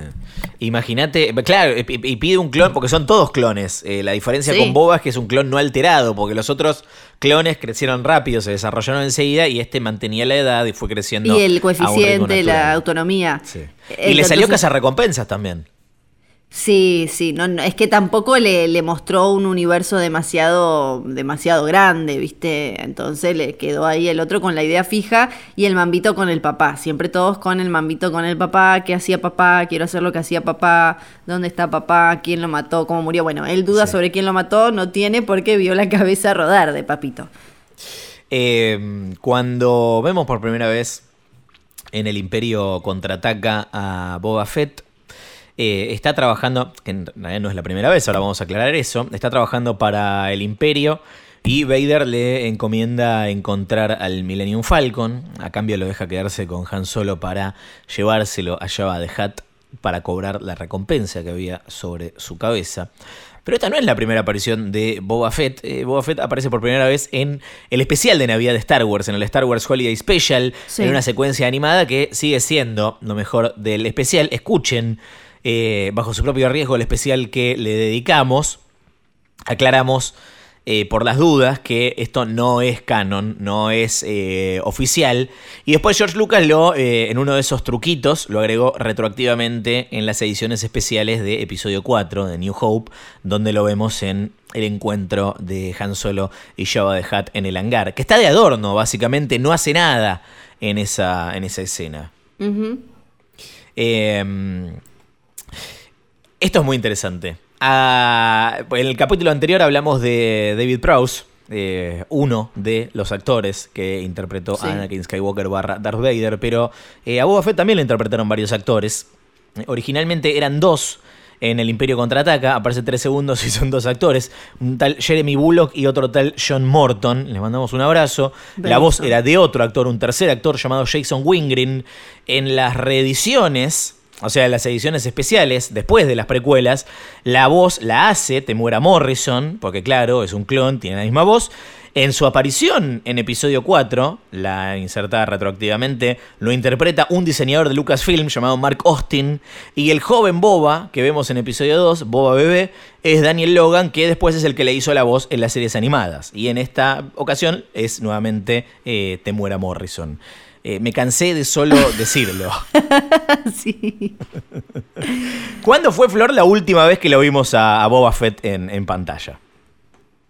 S2: Imagínate, claro, y pide un clon, porque son todos clones. Eh, la diferencia con Boba es que es un clon no alterado, porque los otros clones crecieron rápido, se desarrollaron enseguida y este mantenía la edad y fue creciendo.
S1: Y el coeficiente, la autonomía.
S2: Y le salió casa recompensas también.
S1: Sí, sí, no, es que tampoco le, le, mostró un universo demasiado, demasiado grande, ¿viste? Entonces le quedó ahí el otro con la idea fija y el mambito con el papá. Siempre todos con el mambito con el papá, ¿qué hacía papá? Quiero hacer lo que hacía papá, ¿dónde está papá? ¿Quién lo mató? ¿Cómo murió? Bueno, él duda sobre quién lo mató, no tiene porque vio la cabeza rodar de papito.
S2: Em, cuando vemos por primera vez en el Imperio contraataca a Boba Fett, eh, está trabajando, que en realidad no es la primera vez, ahora vamos a aclarar eso, está trabajando para el Imperio y Vader le encomienda encontrar al Millennium Falcon, a cambio lo deja quedarse con Han Solo para llevárselo a Java de Hat para cobrar la recompensa que había sobre su cabeza. Pero esta no es la primera aparición de Boba Fett. Eh, Boba Fett aparece por primera vez en el especial de Navidad de Star Wars, en el Star Wars Holiday Special, en una secuencia animada que sigue siendo lo mejor del especial. Escuchen eh, bajo su propio riesgo, el especial que le dedicamos. Aclaramos eh, por las dudas que esto no es canon, no es eh, oficial. Y después George Lucas lo, en uno de esos truquitos, lo agregó retroactivamente en las ediciones especiales de episodio 4 de New Hope, donde lo vemos en el encuentro de Han Solo y Jabba de Hutt en el hangar, que está de adorno, básicamente, no hace nada en esa, en esa escena. Esto es muy interesante. Ah, en el capítulo anterior hablamos de David Prowse, eh, uno de los actores que interpretó a Anakin Skywalker barra Darth Vader, pero eh, a Boba Fett también lo interpretaron varios actores. Originalmente eran dos en el Imperio Contraataca, aparece tres segundos y son dos actores, un tal Jeremy Bullock y otro tal John Morton, les mandamos un abrazo. La voz era de otro actor, un tercer actor llamado Jason Wingrin. En las reediciones o sea, las ediciones especiales, después de las precuelas, la voz la hace Temuera Morrison, porque claro, es un clon, tiene la misma voz. En su aparición en episodio 4, la insertada retroactivamente, lo interpreta un diseñador de Lucasfilm llamado Mark Austin. Y el joven Boba, que vemos en episodio 2, Boba Bebé, es Daniel Logan, que después es el que le hizo la voz en las series animadas. Y en esta ocasión es nuevamente eh, Temuera Morrison. Eh, me cansé de solo decirlo.
S1: sí.
S2: ¿Cuándo fue, Flor, la última vez que lo vimos a, Boba Fett en, pantalla?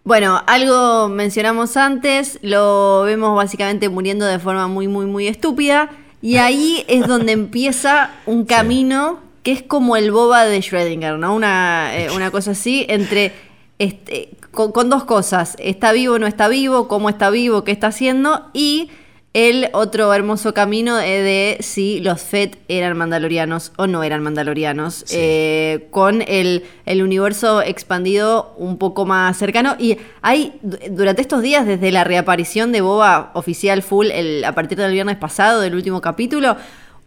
S1: Bueno, algo mencionamos antes, lo vemos básicamente muriendo de forma muy, muy, muy estúpida. Y ahí es donde empieza un camino que es como el boba de Schrödinger, ¿no? Una, eh, una cosa así, entre. Este, con, con, dos cosas: está vivo, no está vivo, cómo está vivo, qué está haciendo, y el otro hermoso camino de si los Fett eran mandalorianos o no eran mandalorianos, eh, con el, universo expandido un poco más cercano. Y hay, durante estos días, desde la reaparición de Boba oficial full, el, a partir del viernes pasado, del último capítulo,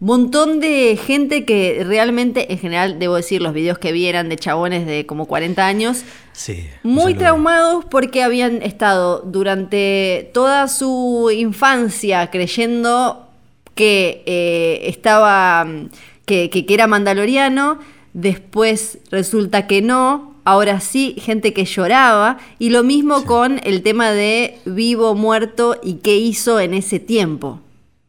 S1: montón de gente que realmente, en general, debo decir, los videos que vieran de chabones de como 40 años,
S2: sí,
S1: muy traumados porque habían estado durante toda su infancia creyendo que eh, estaba, que, que, era mandaloriano, después resulta que no, ahora sí, gente que lloraba, y lo mismo con el tema de vivo, muerto y qué hizo en ese tiempo.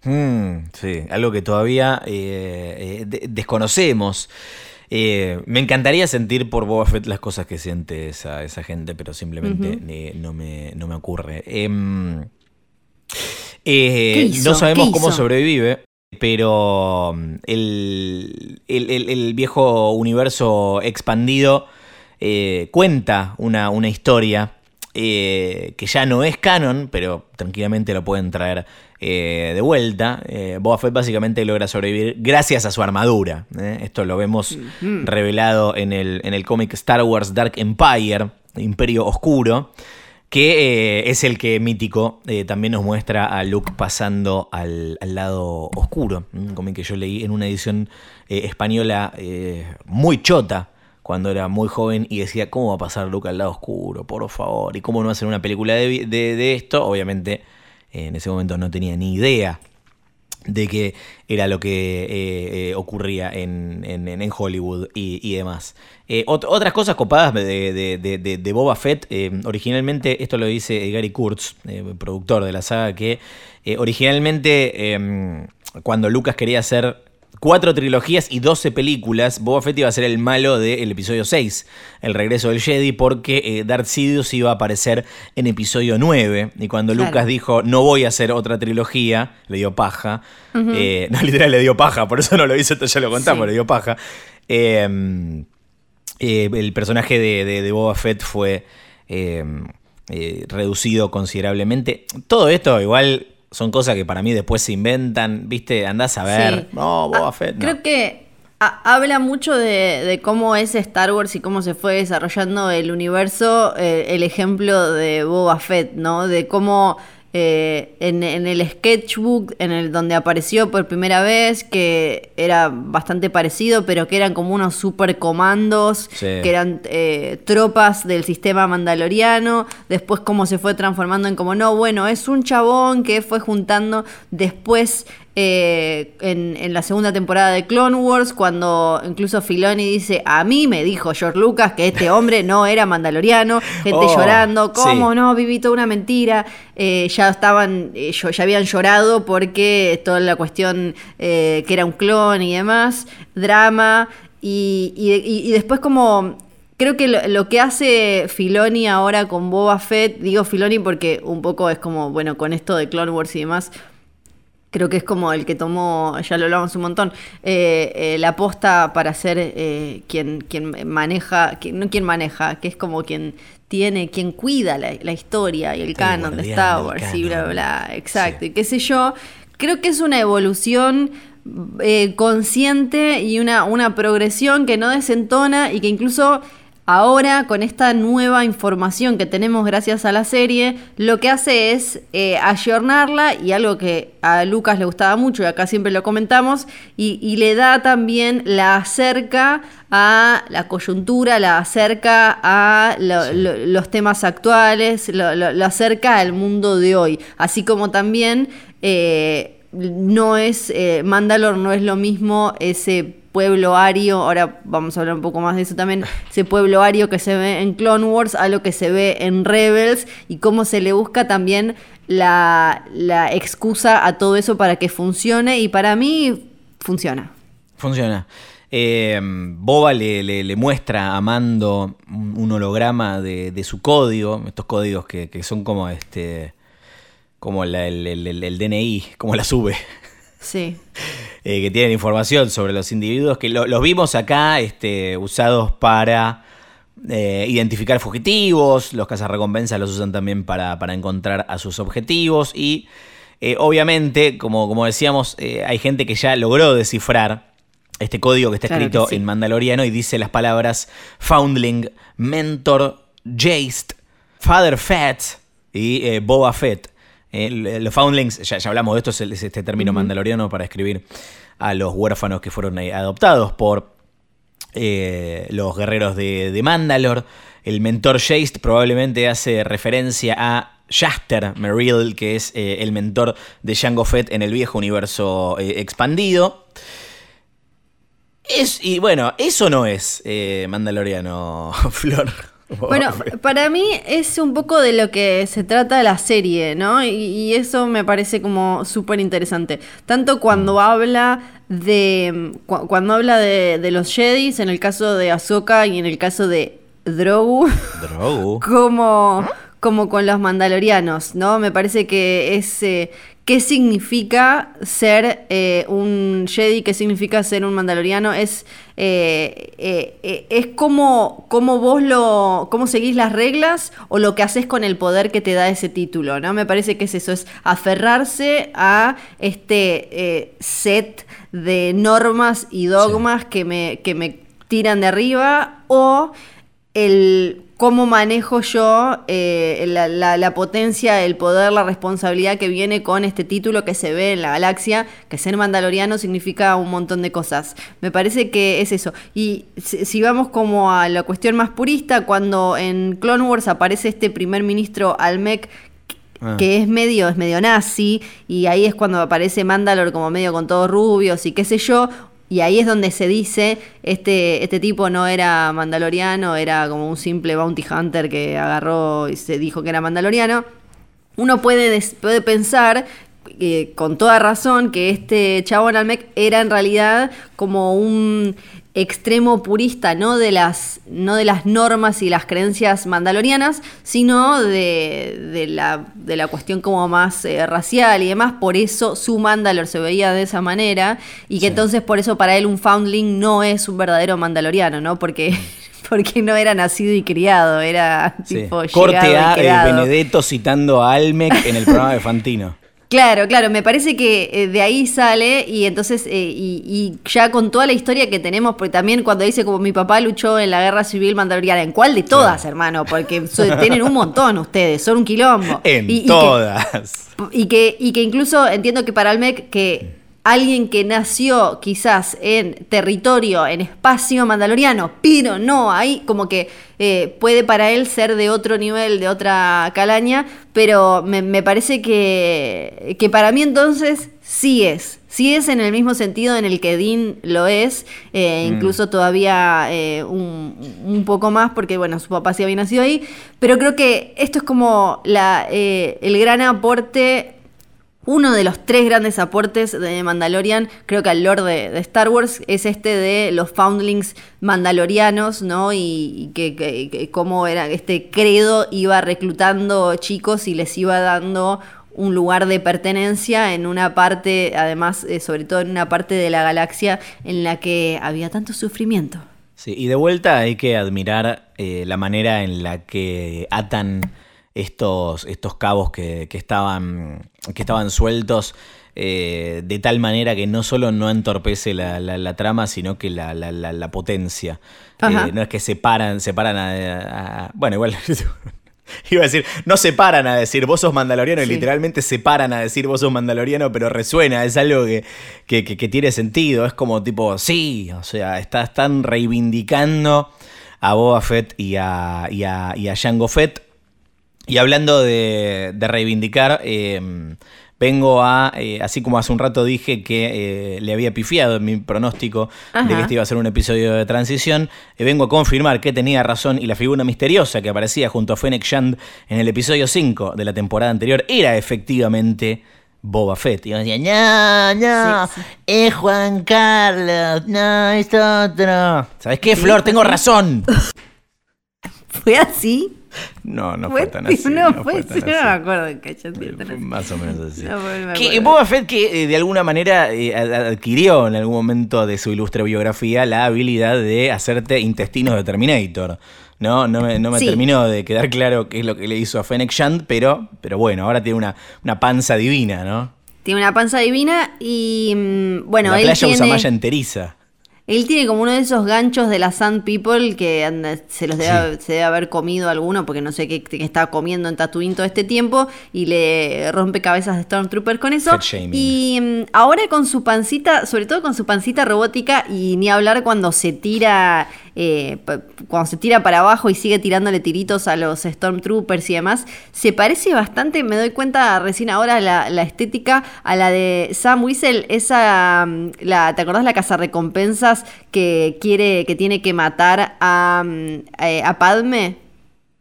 S2: Mm, sí, algo que todavía eh, eh, desconocemos. Eh, me encantaría sentir por Boba Fett las cosas que siente esa, esa gente, pero simplemente no, me, no, me, ocurre. Em, no sabemos cómo sobrevive, pero mm, el, el, viejo universo expandido cuenta una, una historia que ya no es canon, pero tranquilamente lo pueden traer eh, de vuelta, eh, Boba Fett básicamente logra sobrevivir gracias a su armadura. ¿eh? Esto lo vemos revelado en el, en el cómic Star Wars Dark Empire, Imperio Oscuro, que es el que mítico también nos muestra a Luke pasando al, lado oscuro. Un cómic que yo leí en una edición española muy chota, cuando era muy joven y decía, ¿cómo va a pasar Luke al lado oscuro? Por favor. ¿Y cómo no hacer una película de, de esto? Obviamente en ese momento no tenía ni idea de qué era lo que eh, eh, ocurría en, Hollywood y, demás. Eh, otras cosas copadas de, Boba Fett, originalmente, esto lo dice Gary Kurtz, productor de la saga, que originalmente em, cuando Lucas quería hacer cuatro trilogías y doce películas, Boba Fett iba a ser el malo del episodio 6, El regreso del Jedi, porque eh, Darth Sidious iba a aparecer en episodio 9. Y cuando Lucas dijo, no voy a hacer otra trilogía, le dio paja. Eh, no, literal, le dio paja, por eso no lo hizo, esto ya lo contamos, le dio paja. Em, eh, el personaje de, Boba Fett fue em, reducido considerablemente. Todo esto igual son cosas que para mí después se inventan, ¿viste? Andás a ver. No, Boba ah, Fett.
S1: Creo que habla mucho de, cómo es Star Wars y cómo se fue desarrollando el universo, eh, el ejemplo de Boba Fett, ¿no? De cómo eh, en, el sketchbook en el donde apareció por primera vez, que era bastante parecido, pero que eran como unos super comandos, que eran eh, tropas del sistema mandaloriano, después cómo se fue transformando en como, no, bueno, es un chabón que fue juntando después eh, en, la segunda temporada de Clone Wars, cuando incluso Filoni dice, a mí me dijo George Lucas que este hombre no era mandaloriano, gente oh, llorando, ¿cómo no? Viví toda una mentira. Eh, ya estaban, eh, ya habían llorado porque toda la cuestión que era un clon y demás, drama, y, después como creo que lo, que hace Filoni ahora con Boba Fett, digo Filoni porque un poco es como, bueno, con esto de Clone Wars y demás, creo que es como el que tomó, ya lo hablamos un montón, eh, eh, la aposta para ser eh, quien, quien maneja, no quien maneja, que es como quien tiene, quien cuida la, historia y el canon de Star Wars y bla, bla, exacto, y qué sé yo. Creo que es una evolución consciente y una, una progresión que no desentona y que incluso Ahora, con esta nueva información que tenemos gracias a la serie, lo que hace es eh, ayornarla y algo que a Lucas le gustaba mucho y acá siempre lo comentamos, y, le da también, la acerca a la coyuntura, la acerca a los temas actuales, lo, acerca al mundo de hoy, así como también eh, no es, eh, Mandalor no es lo mismo ese pueblo ario, ahora vamos a hablar un poco más de eso también, ese pueblo ario que se ve en Clone Wars a lo que se ve en Rebels y cómo se le busca también la, excusa a todo eso para que funcione y para mí funciona.
S2: Funciona. Eh, Boba le, muestra a Mando un holograma de, su código, estos códigos que, son como este como el, el, DNI, como la sube.
S1: Sí.
S2: Eh, que tienen información sobre los individuos, que los vimos acá este, usados para eh, identificar fugitivos, los cazarrecompensas los usan también para, encontrar a sus objetivos y eh, obviamente, como, como decíamos, hay gente que ya logró descifrar este código que está escrito en mandaloriano y dice las palabras Foundling, Mentor, Jaste, Father Fett y Boba Fett. Eh, los foundlings, ya, hablamos de esto, es, este término mandaloriano para escribir a los huérfanos que fueron eh, adoptados por eh, los guerreros de, de, Mandalor. El mentor Jace probablemente hace referencia a Jaster Merrill, que es el mentor de Jango Fett en el viejo universo expandido. Es, y bueno, eso no es Mandaloriano, Flor.
S1: Bueno, para mí es un poco de lo que se trata la serie, ¿no? Y, eso me parece como súper interesante. Tanto cuando mm. habla de. cuando habla de, los Jedis, en el caso de Ahsoka y en el caso de Drogu.
S2: Drogu.
S1: como, como con los mandalorianos, ¿no? Me parece que es. Eh, ¿Qué significa ser eh, un Jedi? ¿Qué significa ser un mandaloriano? Es, eh, eh, es como, como, vos lo. cómo seguís las reglas o lo que haces con el poder que te da ese título, ¿no? Me parece que es eso, es aferrarse a este set de normas y dogmas que, me, que me tiran de arriba o el cómo manejo yo eh, la, potencia, el poder, la responsabilidad que viene con este título que se ve en la galaxia, que ser mandaloriano significa un montón de cosas. Me parece que es eso. Y si, vamos como a la cuestión más purista, cuando en Clone Wars aparece este primer ministro Almec ah. que es medio, es medio nazi, y ahí es cuando aparece Mandalor como medio con todos rubios y qué sé yo, y ahí es donde se dice, este, este tipo no era mandaloriano, era como un simple bounty hunter que agarró y se dijo que era mandaloriano. Uno puede, puede pensar eh, con toda razón que este chabón Almec era en realidad como un extremo purista, no de las, no de las normas y las creencias mandalorianas, sino de, la, de la, cuestión como más eh, racial y demás. Por eso su Mandalor se veía de esa manera y que entonces por eso para él un foundling no es un verdadero mandaloriano, ¿no? Porque porque no era nacido y criado, era tipo
S2: Corte a Benedetto citando a Almec en el programa de Fantino.
S1: Claro, claro, me parece que eh, de ahí sale y entonces, eh, y, ya con toda la historia que tenemos, porque también cuando dice como mi papá luchó en la guerra civil mandaloriana, ¿en cuál de todas, hermano? Porque tienen un montón ustedes, son un quilombo.
S2: En todas.
S1: y, que, y que incluso entiendo que para Almec que alguien que nació quizás en territorio, en espacio mandaloriano, pero no, ahí como que eh, puede para él ser de otro nivel, de otra calaña, pero me, parece que, que, para mí entonces sí es. Sí es en el mismo sentido en el que Dean lo es, eh, mm. incluso todavía eh, un, un, poco más, porque bueno, su papá sí había nacido ahí, pero creo que esto es como la, el gran aporte uno de los tres grandes aportes de Mandalorian, creo que al lore de, Star Wars, es este de los foundlings mandalorianos, ¿no? Y, que, cómo era este credo iba reclutando chicos y les iba dando un lugar de pertenencia en una parte, además, eh, sobre todo en una parte de la galaxia en la que había tanto sufrimiento.
S2: Sí, y de vuelta hay que admirar eh, la manera en la que atan estos, estos cabos que, estaban, que estaban sueltos eh, de tal manera que no solo no entorpece la, la- la trama, sino que la, la- potencia. Eh, no es que separan, separan a, a- Bueno, igual. Iba a decir, no separan a decir vos sos mandaloriano y literalmente separan a decir vos sos mandaloriano, pero resuena, es algo que, que- que- que tiene sentido. Es como tipo, sí, o sea, está- están reivindicando a Boba Fett y a, y a, y a Jango Fett. Y hablando de, de reivindicar, eh, vengo a, eh, así como hace un rato dije que eh, le había pifiado en mi pronóstico de que este iba a ser un episodio de transición, eh, vengo a confirmar que tenía razón y la figura misteriosa que aparecía junto a Fennec Shand en el episodio 5 de la temporada anterior era efectivamente Boba Fett. Y yo decía, no, no,
S1: Sí, sí.
S2: es Juan Carlos, no, es otro. ¿Sabes qué, Flor? Tengo razón.
S1: ¿Fue así?
S2: No, no
S1: fue,
S2: fue tan así.
S1: No,
S2: no
S1: fue
S2: fue
S1: así.
S2: tan
S1: No me acuerdo así.
S2: Más o menos así.
S1: No, me
S2: que. Boba Fett que eh, de alguna manera eh, ad- adquirió en algún momento de su ilustre biografía la habilidad de hacerte intestinos de Terminator. No, no me, no me
S1: Sí.
S2: terminó de quedar claro qué es lo que le hizo a Fennec Shand, pero, pero bueno, ahora tiene una, una panza divina, ¿no?
S1: Tiene una panza divina y mm, bueno,
S2: la
S1: él
S2: playa usa malla enteriza.
S1: Él tiene como uno de esos ganchos de la Sand People que anda- se los debe, se debe haber comido alguno porque no sé qué, qué está comiendo en Tatooine todo este tiempo y le rompe cabezas de Stormtroopers con eso. Y mm, ahora con su pancita, sobre todo con su pancita robótica y ni hablar cuando se tira eh, cuando se tira para abajo y sigue tirándole tiritos a los Stormtroopers y demás, se parece bastante, me doy cuenta recién ahora la, la estética a la de Sam Whistle, esa, mm, la, ¿te acordás la cazarrecompensas que quiere, que tiene que matar a, mm, eh, a Padme?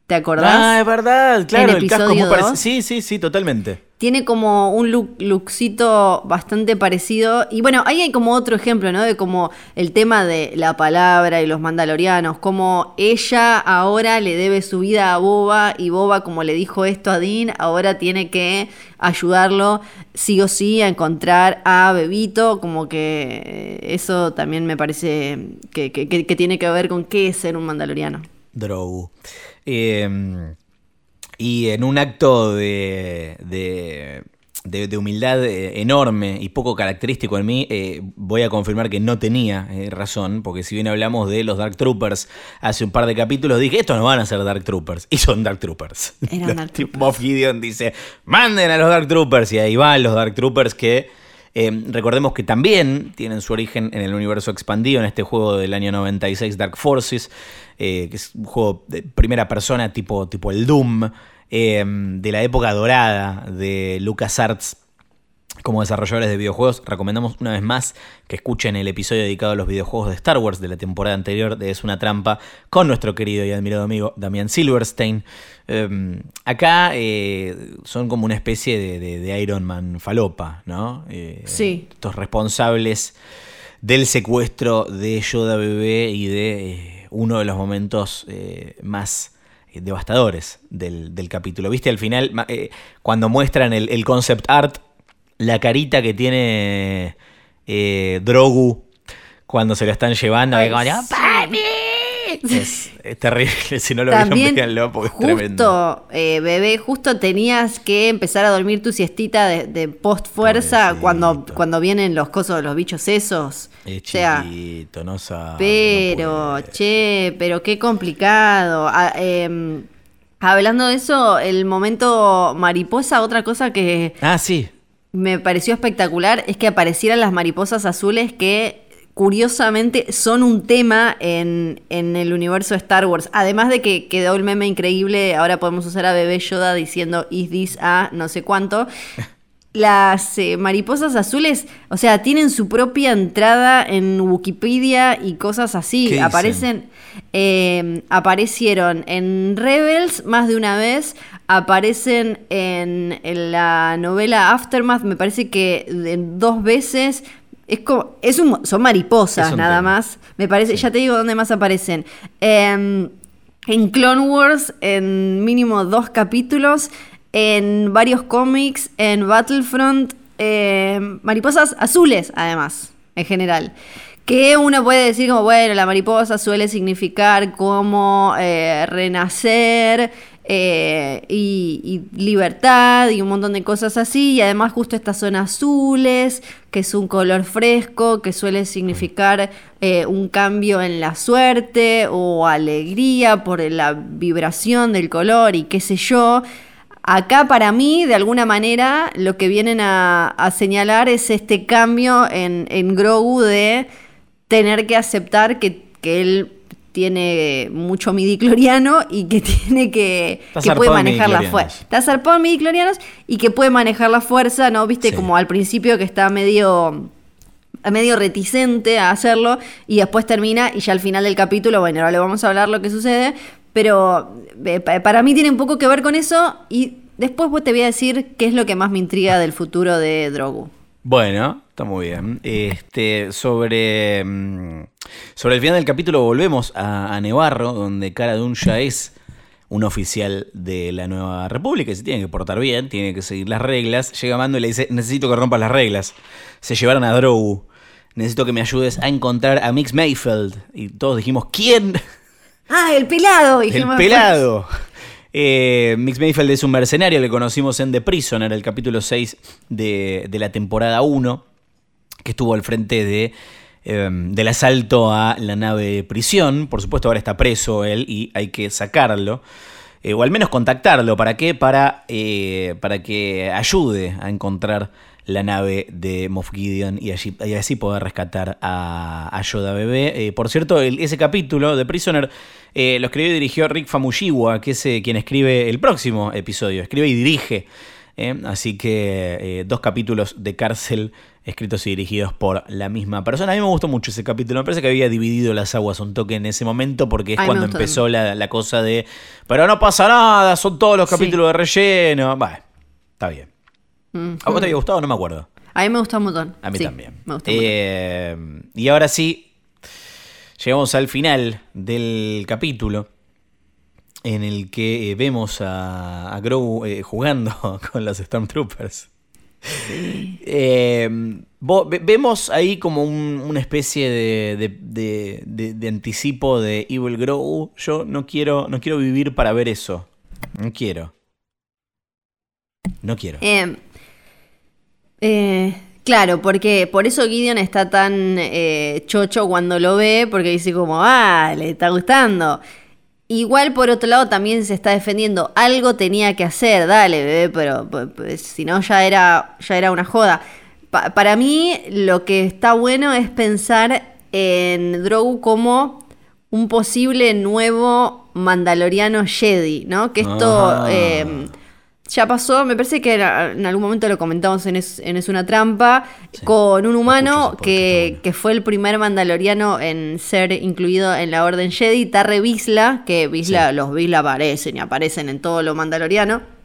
S1: ¿Te acordás?
S2: Ah, es verdad, claro, el casco muy. Sí, sí, sí, totalmente.
S1: Tiene como un look, lookcito bastante parecido. Y bueno, ahí hay como otro ejemplo, ¿no? De como el tema de la palabra y los mandalorianos. Como ella ahora le debe su vida a Boba y Boba, como le dijo esto a Dean, ahora tiene que ayudarlo sí o sí a encontrar a Bebito. Como que eh, eso también me parece que, que- que- tiene que ver con qué es ser un mandaloriano.
S2: Drogu. Eh, y en un acto de, de, de- de humildad eh, enorme y poco característico en mí, eh, voy a confirmar que no tenía eh, razón, porque si bien hablamos de los Dark Troopers hace un par de capítulos, dije, estos no van a ser Dark Troopers, y son Dark Troopers.
S1: Eran Dark Troopers.
S2: Moff Gideon dice, manden a los Dark Troopers, y ahí van los Dark Troopers que... recordemos que también tienen su origen en el universo expandido, en este juego del año 96, Dark Forces, eh, que es un juego de primera persona tipo, tipo el Doom, eh, de la época dorada de LucasArts como desarrolladores de videojuegos, recomendamos una vez más que escuchen el episodio dedicado a los videojuegos de Star Wars de la temporada anterior de Es una trampa con nuestro querido y admirado amigo Damián Silverstein. Eh, acá eh, son como una especie de, de- de Iron Man falopa, ¿no? Eh,
S1: Sí.
S2: Estos responsables del secuestro de Yoda bebé y de uno de los momentos eh, más eh, devastadores del, del capítulo. ¿Viste al final, eh, cuando muestran el, el concept art, la carita que tiene eh, Drogu cuando se lo están llevando? que
S1: Ay,
S2: como. Es, es terrible, si no lo vieron, véanlo porque es tremendo.
S1: justo, eh, bebé, justo tenías que empezar a dormir tu siestita de, de post fuerza cuando, cuando vienen los cosos, los bichos esos.
S2: Es
S1: o sea,
S2: chiquito, no sabe.
S1: pero,
S2: no
S1: che, pero qué complicado. Ah, em, hablando de eso, el momento mariposa, otra cosa que
S2: Ah, sí.
S1: me pareció espectacular es que aparecieran las mariposas azules que curiosamente son un tema en, en el universo de Star Wars. Además de que quedó el meme increíble, ahora podemos usar a bebé Yoda diciendo is this a no sé cuánto. Las eh, mariposas azules, o sea, tienen su propia entrada en Wikipedia y cosas así. Aparecen, eh, aparecieron en Rebels más de una vez, aparecen en, en la novela Aftermath, me parece que de- dos veces. Es como, es un- son mariposas
S2: un
S1: nada
S2: tema.
S1: más. Me parece, ya te digo dónde más aparecen. Em, en Clone Wars, en mínimo dos capítulos, en varios cómics, en Battlefront, em, mariposas azules, además, en general. Que uno puede decir como, bueno, la mariposa suele significar como eh, renacer eh, y, libertad y un montón de cosas así. Y además justo estas son azules, que es un color fresco, que suele significar eh, un cambio en la suerte o alegría por la vibración del color y qué sé yo. Acá para mí, de alguna manera, lo que vienen a, señalar es este cambio en, en Grogu de tener que aceptar que, que él tiene mucho midicloriano y que tiene que, que puede manejar la fuerza. Está zarpado en midiclorianos y que puede manejar la fuerza, ¿no? Viste como al principio que está medio medio reticente a hacerlo y después termina y ya al final del capítulo, bueno, ahora le vamos a hablar lo que sucede, pero eh, para mí tiene un poco que ver con eso y después te voy a decir qué es lo que más me intriga del futuro de Drogu.
S2: Bueno, está muy bien. Este, sobre, mm, sobre el final del capítulo volvemos a, Nevarro, donde Cara Dune ya es un oficial de la nueva república y se tiene que portar bien, tiene que seguir las reglas. Llega Mando y le dice, necesito que rompas las reglas. Se llevaron a Drogu. Necesito que me ayudes a encontrar a Mix Mayfield. Y todos dijimos, ¿quién?
S1: Ah, el pelado.
S2: el pelado. Eh, Mix Mayfield es un mercenario, le conocimos en The Prisoner, el capítulo 6 de, la temporada 1, que estuvo al frente de, em, del asalto a la nave prisión. Por supuesto, ahora está preso él y hay que sacarlo. Eh, o al menos contactarlo. ¿Para qué? Para, eh, para que ayude a encontrar la nave de Moff Gideon y, así poder rescatar a, Yoda Bebé. Eh, por cierto, ese capítulo de Prisoner eh, lo escribió y dirigió Rick Famuyiwa, que es eh, quien escribe el próximo episodio, escribe y dirige. así que dos capítulos de cárcel escritos y dirigidos por la misma persona. A mí me gustó mucho ese capítulo, me parece que había dividido las aguas un toque en ese momento porque es cuando empezó la, cosa de, pero no pasa nada, son todos los capítulos de relleno. Bueno, está bien. ¿A vos te había gustado? No me acuerdo.
S1: A mí me gustó un montón.
S2: A mí también. Eh, y ahora sí, llegamos al final del capítulo en el que eh, vemos a, a Grogu eh, jugando con los Stormtroopers. vemos ahí como una especie de, anticipo de Evil Grogu. Yo no quiero, no quiero vivir para ver eso. No quiero. No quiero.
S1: Eh, claro, porque por eso Gideon está tan eh, chocho cuando lo ve, porque dice como, ah, le está gustando. Igual por otro lado también se está defendiendo, algo tenía que hacer, dale, bebé, pero pues, si no ya era, ya era una joda. para mí lo que está bueno es pensar en Drogu como un posible nuevo Mandaloriano Jedi, ¿no? Que esto... Ah. Em, ya pasó, me parece que en algún momento lo comentamos en Es, una trampa, con un humano que, fue el primer mandaloriano en ser incluido en la Orden Jedi, Tarre Visla, que Visla, los Visla aparecen y aparecen en todo lo mandaloriano.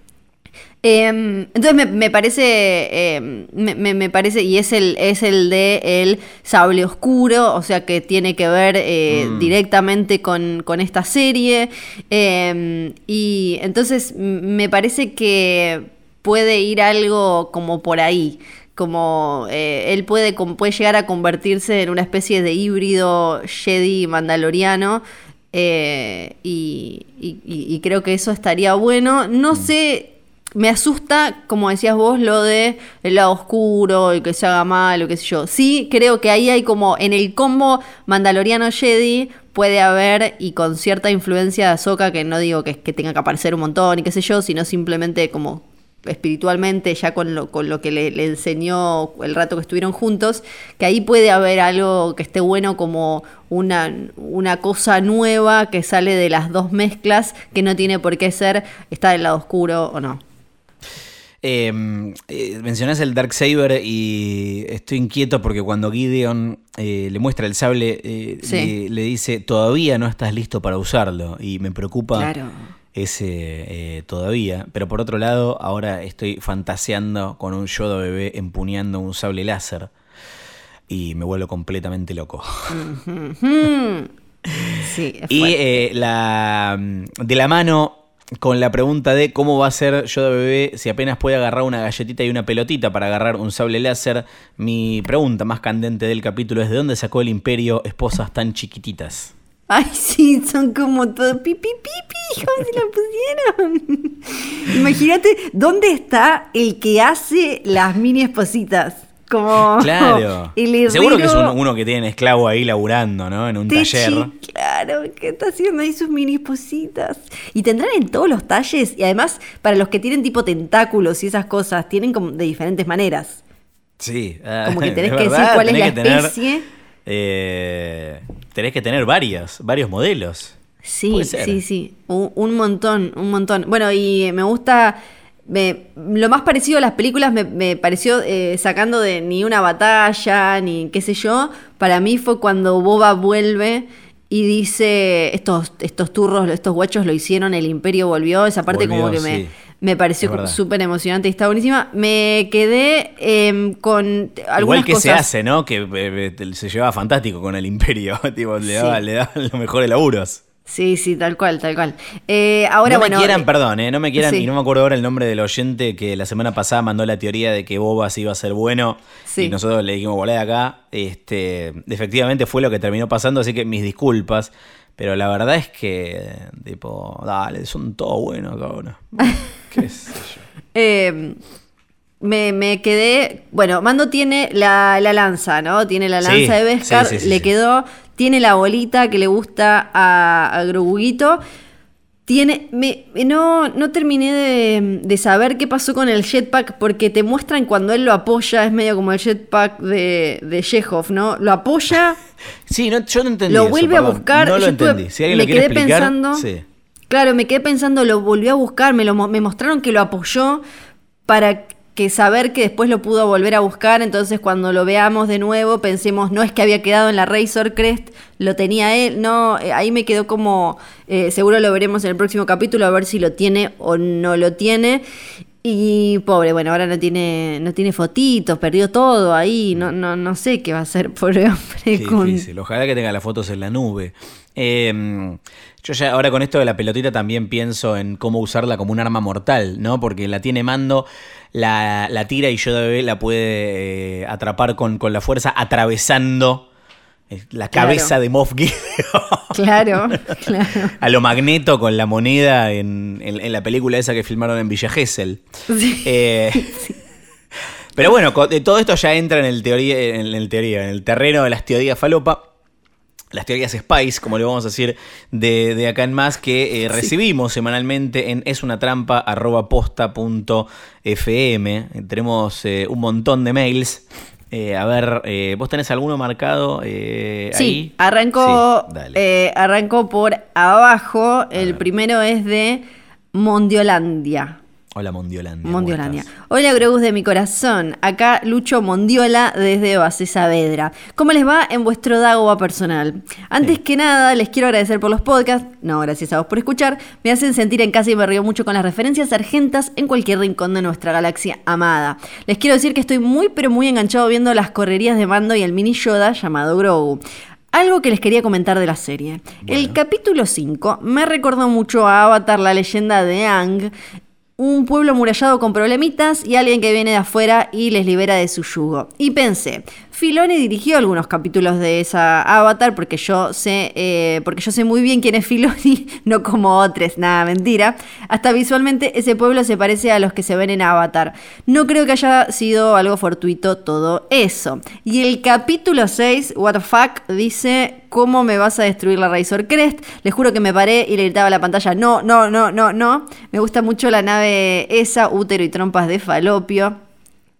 S1: Em, entonces me, parece, em, me, parece, y es el, es el de el sable oscuro, o sea que tiene que ver eh, mm. directamente con, esta serie. Em, y entonces me parece que puede ir algo como por ahí. Como eh, él puede, puede llegar a convertirse en una especie de híbrido Jedi mandaloriano. Eh, y, creo que eso estaría bueno. No mm. sé me asusta, como decías vos, lo de el lado oscuro, y que se haga mal, o qué sé yo. Sí, creo que ahí hay como en el combo Mandaloriano Jedi puede haber, y con cierta influencia de Ahsoka, que no digo que, tenga que aparecer un montón y qué sé yo, sino simplemente como espiritualmente, ya con lo, con lo que le, le, enseñó el rato que estuvieron juntos, que ahí puede haber algo que esté bueno como una, una cosa nueva que sale de las dos mezclas, que no tiene por qué ser estar del lado oscuro o no.
S2: Em, eh, mencionás el Dark Saber y estoy inquieto porque cuando Gideon eh, le muestra el sable, eh, le, dice, todavía no estás listo para usarlo. Y me preocupa ese todavía. Pero por otro lado, ahora estoy fantaseando con un Yoda bebé empuñando un sable láser. Y me vuelvo completamente loco. y la, de la mano con la pregunta de cómo va a ser Yoda bebé si apenas puede agarrar una galletita y una pelotita para agarrar un sable láser. Mi pregunta más candente del capítulo es ¿de dónde sacó el imperio esposas tan chiquititas?
S1: Ay, sí, son como todo pipi pipi, ¿cómo se la pusieron? Imagínate, ¿dónde está el que hace las mini espositas? Como
S2: Claro. Seguro que es uno, que tiene esclavo ahí laburando, ¿no? En un
S1: Techi,
S2: taller.
S1: Claro, que está haciendo ahí sus mini espositas. Y tendrán en todos los talles, y además, para los que tienen tipo tentáculos y esas cosas, tienen como de diferentes maneras.
S2: Sí. ah,
S1: Como que tenés que decir cuál es la
S2: tener,
S1: especie.
S2: eh, tenés que tener varias, varios modelos.
S1: Sí, sí, sí. Un, un montón, un montón. Bueno, y me gusta. Me- lo más parecido a las películas me, me pareció eh, sacando de ni una batalla, ni qué sé yo. Para mí fue cuando Boba vuelve y dice: Estos, estos turros, estos guachos lo hicieron, el imperio volvió. Esa parte como que me,
S2: sí.
S1: me pareció súper emocionante y está buenísima. Me quedé em, con algunas
S2: Igual que se hace, ¿no? Que eh, eh, se llevaba fantástico con el imperio. tipo, le
S1: Sí.
S2: daba, le daba los mejores laburos.
S1: Sí, sí, tal cual, tal cual. Eh, ahora,
S2: no me
S1: bueno.
S2: quieran,
S1: eh,
S2: perdón, eh, no me quieran,
S1: sí.
S2: y no me acuerdo ahora el nombre del oyente que la semana pasada mandó la teoría de que Boba se iba a ser bueno.
S1: Sí.
S2: Y nosotros le dijimos, volé de acá. Este, efectivamente fue lo que terminó pasando, así que mis disculpas. Pero la verdad es que, tipo, dale, son todos buenos, cabrón. ¿Qué sé yo?
S1: Eh, me, me quedé. Bueno, Mando tiene la, la lanza, ¿no? Tiene la lanza
S2: Sí,
S1: de Beskar,
S2: sí, sí, sí,
S1: le quedó. Tiene la bolita que le gusta a, a Groguito. Tiene. Me, no, no terminé de, de saber qué pasó con el jetpack, porque te muestran cuando él lo apoya, es medio como el jetpack de, de Chekhov, ¿no? Lo apoya.
S2: Sí, no, yo no entendí.
S1: lo
S2: eso,
S1: vuelve a buscar.
S2: No lo entendí. Si alguien
S1: me
S2: lo
S1: quedé
S2: explicar,
S1: pensando.
S2: sí.
S1: Claro, me quedé pensando, lo volvió a buscar, me, lo, me mostraron que lo apoyó para que saber que después lo pudo volver a buscar, entonces cuando lo veamos de nuevo pensemos, no es que había quedado en la Razor Crest, lo tenía él, no, eh, ahí me quedó como, eh, seguro lo veremos en el próximo capítulo, a ver si lo tiene o no lo tiene. Y pobre, bueno, ahora no tiene, no tiene fotitos, perdió todo ahí, no, no, no sé qué va a hacer, pobre hombre.
S2: Qué
S1: con-
S2: difícil. Ojalá que tenga las fotos en la nube. Eh, yo ya ahora con esto de la pelotita también pienso en cómo usarla como un arma mortal, ¿no? Porque la tiene mando, la, la tira y Yoda bebé la puede eh, atrapar con, con la fuerza atravesando eh, la
S1: Claro.
S2: cabeza de Moff Gideon.
S1: Claro, claro.
S2: A lo magneto con la moneda en, en- en la película esa que filmaron en Villa Gesell.
S1: Sí.
S2: Eh, Pero bueno, de todo esto ya entra en el teoría, en el teoría, en el terreno de las teorías falopa. Las teorías Spice, como le vamos a decir de, de acá en más, que eh, recibimos semanalmente en esunatrampa.posta.fm. Tenemos eh, un montón de mails. Eh, a ver, ¿vos tenés alguno marcado
S1: Sí,
S2: ahí?
S1: arrancó,
S2: Sí, dale.
S1: arrancó por abajo. El primero es de Mondiolandia.
S2: Hola, Mondiolandia. ¿cómo
S1: Mondiolandia. Hola, Grogus de mi corazón. Acá Lucho Mondiola desde Base Saavedra. ¿Cómo les va en vuestro Dagoba personal? Antes que nada, les quiero agradecer por los podcasts. No, gracias a vos por escuchar. Me hacen sentir en casa y me río mucho con las referencias argentas en cualquier rincón de nuestra galaxia amada. Les quiero decir que estoy muy, pero muy enganchado viendo las correrías de mando y el mini Yoda llamado Grogu. Algo que les quería comentar de la serie. El capítulo 5 me recordó mucho a Avatar, la leyenda de Ang, un pueblo amurallado con problemitas y alguien que viene de afuera y les libera de su yugo. Y pensé, Filoni dirigió algunos capítulos de esa Avatar porque yo sé, eh, porque yo sé muy bien quién es Filoni, no como otros, nada, mentira. Hasta visualmente ese pueblo se parece a los que se ven en Avatar. No creo que haya sido algo fortuito todo eso. Y el capítulo 6, What the fuck, dice ¿Cómo me vas a destruir la Razor Crest? Les juro que me paré y le gritaba a la pantalla, no, no, no, no, no. Me gusta mucho la nave esa, útero y trompas de falopio.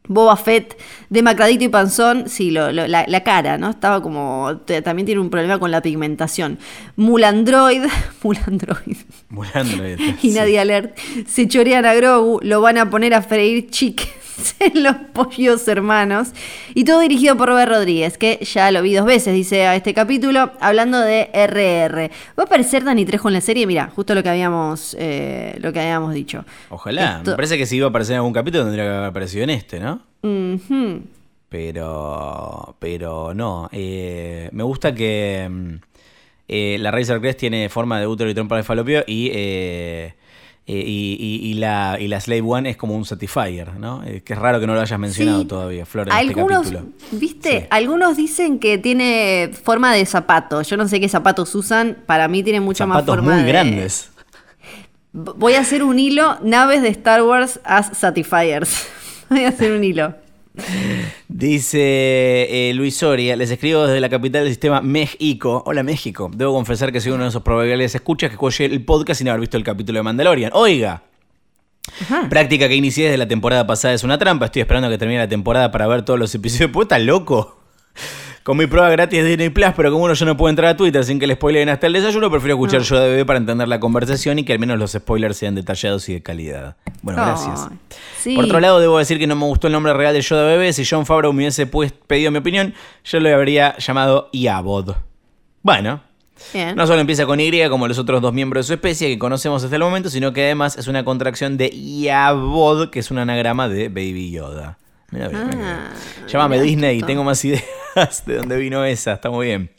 S1: Boba Fett, demacradito y panzón, sí, lo- lo- la, la cara, ¿no? Estaba como, también tiene un problema con la pigmentación. Mulandroid, Mulandroid
S2: Mulandroid,
S1: y
S2: sí.
S1: nadie alert, se chorean a Grogu, lo van a poner a freír chickens en los pollos hermanos. Y todo dirigido por Robert Rodríguez, que ya lo vi dos veces, dice a este capítulo, hablando de RR. ¿Va a aparecer Dani Trejo en la serie? Mira, justo lo que habíamos, eh, lo que habíamos dicho.
S2: Ojalá.
S1: Esto-
S2: Me parece que si iba a aparecer en algún capítulo tendría que haber aparecido en este, ¿no? Pero. Pero no. Eh, me gusta que. mm, eh, la Razor Crest tiene forma de útero y trompa de falopio y. eh, y, y- y la, y la Slave One es como un Satisfyer, ¿no? Eh, que es raro que no lo hayas mencionado
S1: Sí.
S2: todavía, Flor, en este
S1: Algunos,
S2: capítulo.
S1: ¿viste?
S2: Sí.
S1: Algunos dicen que tiene forma de zapato. Yo no sé qué zapatos usan. Para mí tiene mucha más
S2: Zapatos
S1: forma
S2: muy
S1: de-
S2: grandes.
S1: Voy a hacer un hilo, naves de Star Wars as Satisfiers. Voy a hacer un hilo.
S2: Dice eh, Luis Soria, les escribo desde la capital del sistema México. Hola México. Debo confesar que soy uno de esos probables escuchas que escuché el podcast sin haber visto el capítulo de Mandalorian. Oiga,
S1: Ajá.
S2: práctica que inicié desde la temporada pasada es una trampa. Estoy esperando que termine la temporada para ver todos los episodios. ¿Pues estás loco? Con mi prueba gratis de Disney Plus, pero como uno yo no puedo entrar a Twitter sin que le spoileen hasta el desayuno, prefiero escuchar yo de bebé para entender la conversación y que al menos los spoilers sean detallados y de calidad. Bueno, gracias.
S1: Sí.
S2: Por otro lado, debo decir que no me gustó el nombre real de Yoda Bebé. Si John Favreau me hubiese pues- pedido mi opinión, yo lo habría llamado Iabod. Bueno,
S1: Bien.
S2: no solo empieza con Y como los otros dos miembros de su especie que conocemos hasta el momento, sino que además es una contracción de Iabod, que es un anagrama de Baby Yoda. Mira mira
S1: Ah.
S2: Llámame Disney y tengo más ideas de dónde vino esa. Está muy bien.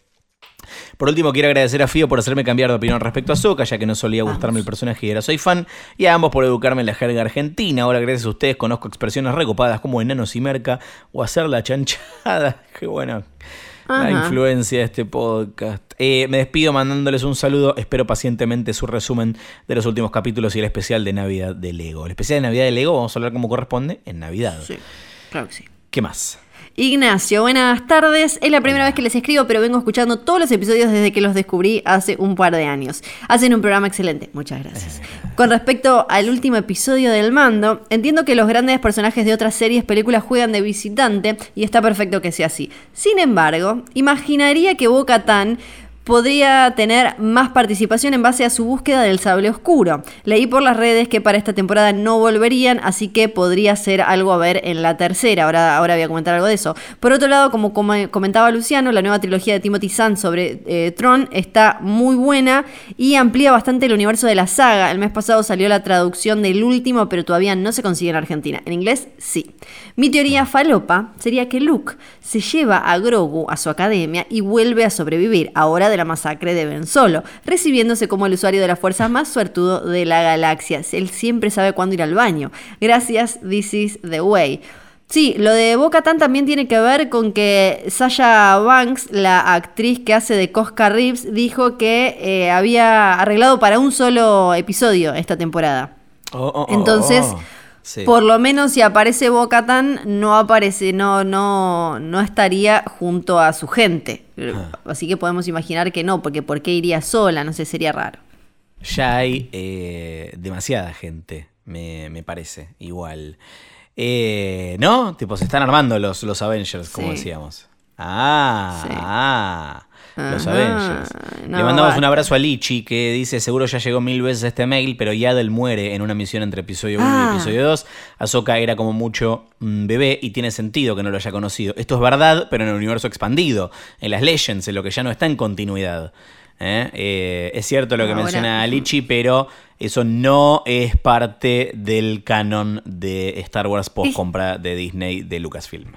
S2: Por último, quiero agradecer a Fío por hacerme cambiar de opinión respecto a Soka, ya que no solía gustarme el personaje y ahora soy fan, y a ambos por educarme en la jerga argentina. Ahora, gracias a ustedes, conozco expresiones recopadas como enanos y merca o hacer la chanchada. Qué bueno. La
S1: Ajá.
S2: influencia de este podcast. Eh, me despido mandándoles un saludo. Espero pacientemente su resumen de los últimos capítulos y el especial de Navidad de Lego. El especial de Navidad de Lego, vamos a hablar como corresponde, en Navidad.
S1: Sí, claro que sí.
S2: ¿Qué más?
S1: Ignacio, buenas tardes. Es la primera vez que les escribo, pero vengo escuchando todos los episodios desde que los descubrí hace un par de años. Hacen un programa excelente. Muchas gracias. Con respecto al último episodio del mando, entiendo que los grandes personajes de otras series, películas juegan de visitante y está perfecto que sea así. Sin embargo, imaginaría que Boca Tan podría tener más participación en base a su búsqueda del sable oscuro. Leí por las redes que para esta temporada no volverían, así que podría ser algo a ver en la tercera. Ahora, ahora voy a comentar algo de eso. Por otro lado, como com- comentaba Luciano, la nueva trilogía de Timothy Zahn sobre eh, Tron está muy buena y amplía bastante el universo de la saga. El mes pasado salió la traducción del último, pero todavía no se consigue en Argentina. En inglés, sí. Mi teoría falopa sería que Luke se lleva a Grogu a su academia y vuelve a sobrevivir, ahora de la masacre de Ben Solo, recibiéndose como el usuario de la fuerza más suertudo de la galaxia. Él siempre sabe cuándo ir al baño. Gracias, this is the way. Sí, lo de Boca Tan también tiene que ver con que Sasha Banks, la actriz que hace de Cosca Reeves, dijo que eh, había arreglado para un solo episodio esta temporada.
S2: Oh, oh, oh,
S1: Entonces,
S2: oh. Sí.
S1: por lo menos si aparece Bocatan, no aparece, no, no, no estaría junto a su gente.
S2: Ah.
S1: Así que podemos imaginar que no, porque ¿por qué iría sola? No sé, sería raro.
S2: Ya hay eh, demasiada gente, me, me parece, igual. Eh, ¿No? Tipo, se están armando los, los Avengers, como
S1: Sí.
S2: decíamos. Ah,
S1: Sí.
S2: ah, los Avengers.
S1: no,
S2: Le mandamos un abrazo a Lichi, que dice, seguro ya llegó mil veces este mail, pero Yaddle muere en una misión entre episodio 1
S1: Ah.
S2: y episodio 2. Ahsoka era como mucho mm, bebé y tiene sentido que no lo haya conocido. Esto es verdad, pero en el universo expandido, en las Legends, en lo que ya no está en continuidad. ¿eh? Eh, es cierto lo que
S1: Ahora-
S2: menciona Lichi, pero eso no es parte del canon de Star Wars post compra de Disney de Lucasfilm.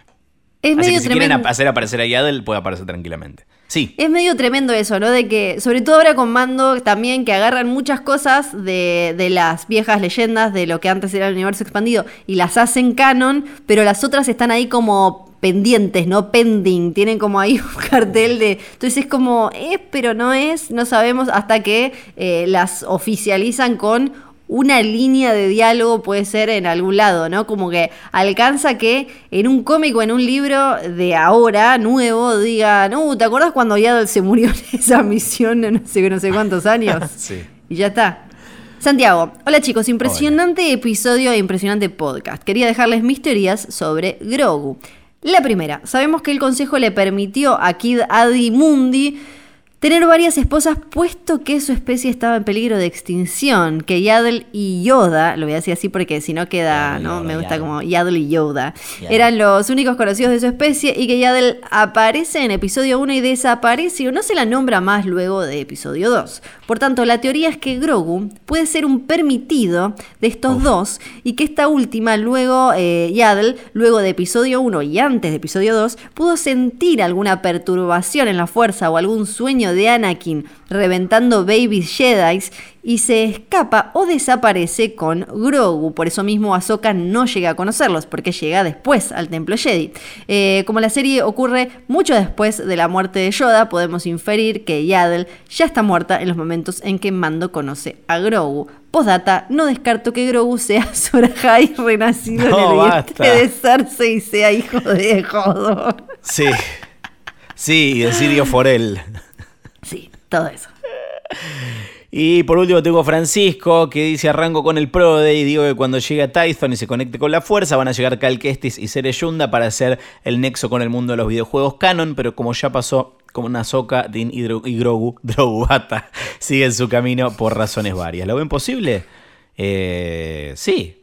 S1: Es
S2: Así
S1: medio
S2: que si quieren hacer aparecer a Yaddle, puede aparecer tranquilamente. Sí.
S1: Es medio tremendo eso, ¿no? De que, sobre todo ahora con Mando, también que agarran muchas cosas de, de las viejas leyendas, de lo que antes era el universo expandido, y las hacen canon, pero las otras están ahí como pendientes, ¿no? Pending, tienen como ahí un cartel de... Entonces es como, es, pero no es, no sabemos hasta que eh, las oficializan con una línea de diálogo puede ser en algún lado, ¿no? Como que alcanza que en un cómic o en un libro de ahora, nuevo, diga, no, ¿te acuerdas cuando Yaddle se murió en esa misión de no sé, no sé cuántos años?
S2: Sí.
S1: Y ya está. Santiago, hola chicos, impresionante episodio e impresionante podcast. Quería dejarles mis teorías sobre Grogu. La primera, sabemos que el consejo le permitió a Kid Adi Mundi tener varias esposas puesto que su especie estaba en peligro de extinción, que Yaddle y Yoda, lo voy a decir así porque si no queda,
S2: Yaddle,
S1: ¿no?
S2: Yoda,
S1: Me gusta
S2: Yaddle.
S1: como Yaddle y Yoda,
S2: Yaddle.
S1: eran los únicos conocidos de su especie y que Yaddle aparece en episodio 1 y desaparece o no se la nombra más luego de episodio 2. Por tanto, la teoría es que Grogu puede ser un permitido de estos dos y que esta última, luego eh, Yaddle, luego de episodio 1 y antes de episodio 2, pudo sentir alguna perturbación en la fuerza o algún sueño sueño de Anakin reventando babies Jedi y se escapa o desaparece con Grogu. Por eso mismo Ahsoka no llega a conocerlos, porque llega después al Templo Jedi. Eh, como la serie ocurre mucho después de la muerte de Yoda, podemos inferir que Yaddle ya está muerta en los momentos en que Mando conoce a Grogu. Postdata, no descarto que Grogu sea Sorahai renacido en el vientre de Cersei y sea hijo de Hodor.
S2: Sí. Sí, y de Sirio Forel.
S1: Todo eso.
S2: Y por último tengo a Francisco que dice arranco con el Prode y digo que cuando llegue a Tython y se conecte con la fuerza van a llegar Cal Kestis y Sere Yunda para hacer el nexo con el mundo de los videojuegos canon, pero como ya pasó con Ahsoka, Din y, Grogu, Grogu siguen su camino por razones varias. ¿Lo ven posible? Eh, sí.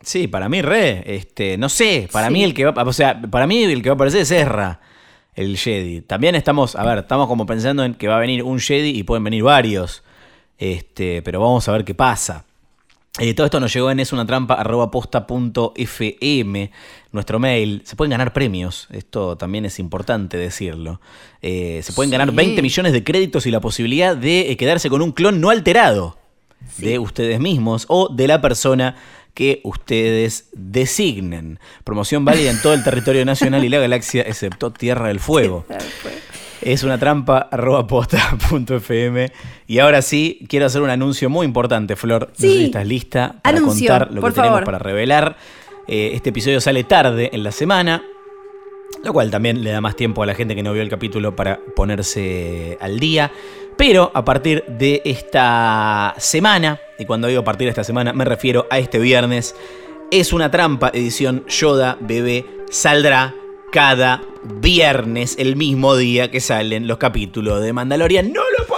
S2: Sí, para mí re, este, no sé, para mí el que va, o sea, para mí el que va a aparecer es Ezra, el Jedi. También estamos, a ver, estamos como pensando en que va a venir un Jedi y pueden venir varios. Este, pero vamos a ver qué pasa. Eh, todo esto nos llegó en es una trampa nuestro mail. Se pueden ganar premios, esto también es importante decirlo. Eh, se pueden ganar 20 millones de créditos y la posibilidad de eh, quedarse con un clon no alterado de ustedes mismos o de la persona que ustedes designen. Promoción válida en todo el territorio nacional y la galaxia, excepto Tierra del Fuego. Es una trampa arroba Y ahora sí, quiero hacer un anuncio muy importante, Flor.
S1: Sí.
S2: si estás lista para contar lo que tenemos para revelar. Eh, este episodio sale tarde en la semana, lo cual también le da más tiempo a la gente que no vio el capítulo para ponerse al día. Pero a partir de esta semana, y cuando digo a partir de esta semana me refiero a este viernes, es una trampa edición Yoda Bebé saldrá cada viernes, el mismo día que salen los capítulos de Mandalorian. ¡No lo creer!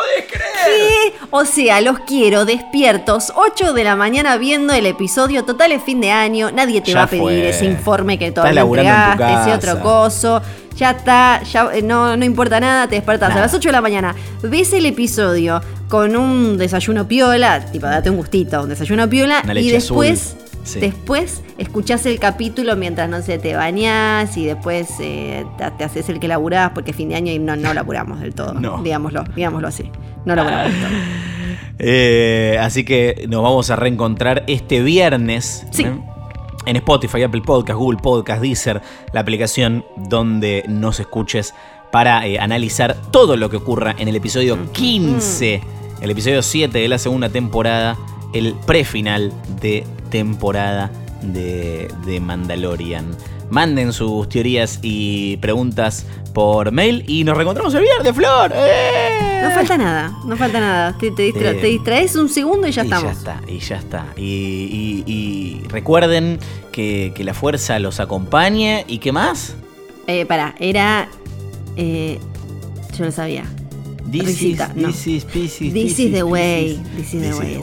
S1: ¿Qué? O sea, los quiero despiertos, 8 de la mañana viendo el episodio. Total es fin de año, nadie te va a pedir ese informe que todavía entregaste, ese otro coso. Ya está, ya eh, no, no importa nada, te despertás a las 8 de la mañana, ves el episodio con un desayuno piola, tipo, date un gustito, un desayuno piola, y después... Después escuchás el capítulo mientras, no sé, te bañás y después eh, te, haces el que laburás, porque fin de año y no, no laburamos del todo. Digámoslo, digámoslo así. No laburamos del todo.
S2: Eh, así que nos vamos a reencontrar este viernes. ¿eh? En Spotify, Apple Podcast, Google Podcast, Deezer, la aplicación donde nos escuches para analizar todo lo que ocurra en el episodio 15, el episodio 7 de la segunda temporada el prefinal de temporada de, de Mandalorian. Manden sus teorías y preguntas por mail y nos reencontramos el viernes, Flor. ¡Eh!
S1: No falta nada, no falta nada. Te, distraes un segundo y ya estamos.
S2: Ya está, y ya está. Y, recuerden que, la fuerza los acompañe. ¿Y qué más?
S1: Eh, para, era. Eh, yo no sabía.
S2: This, is, this, is,
S1: this, is, the way. This is the way.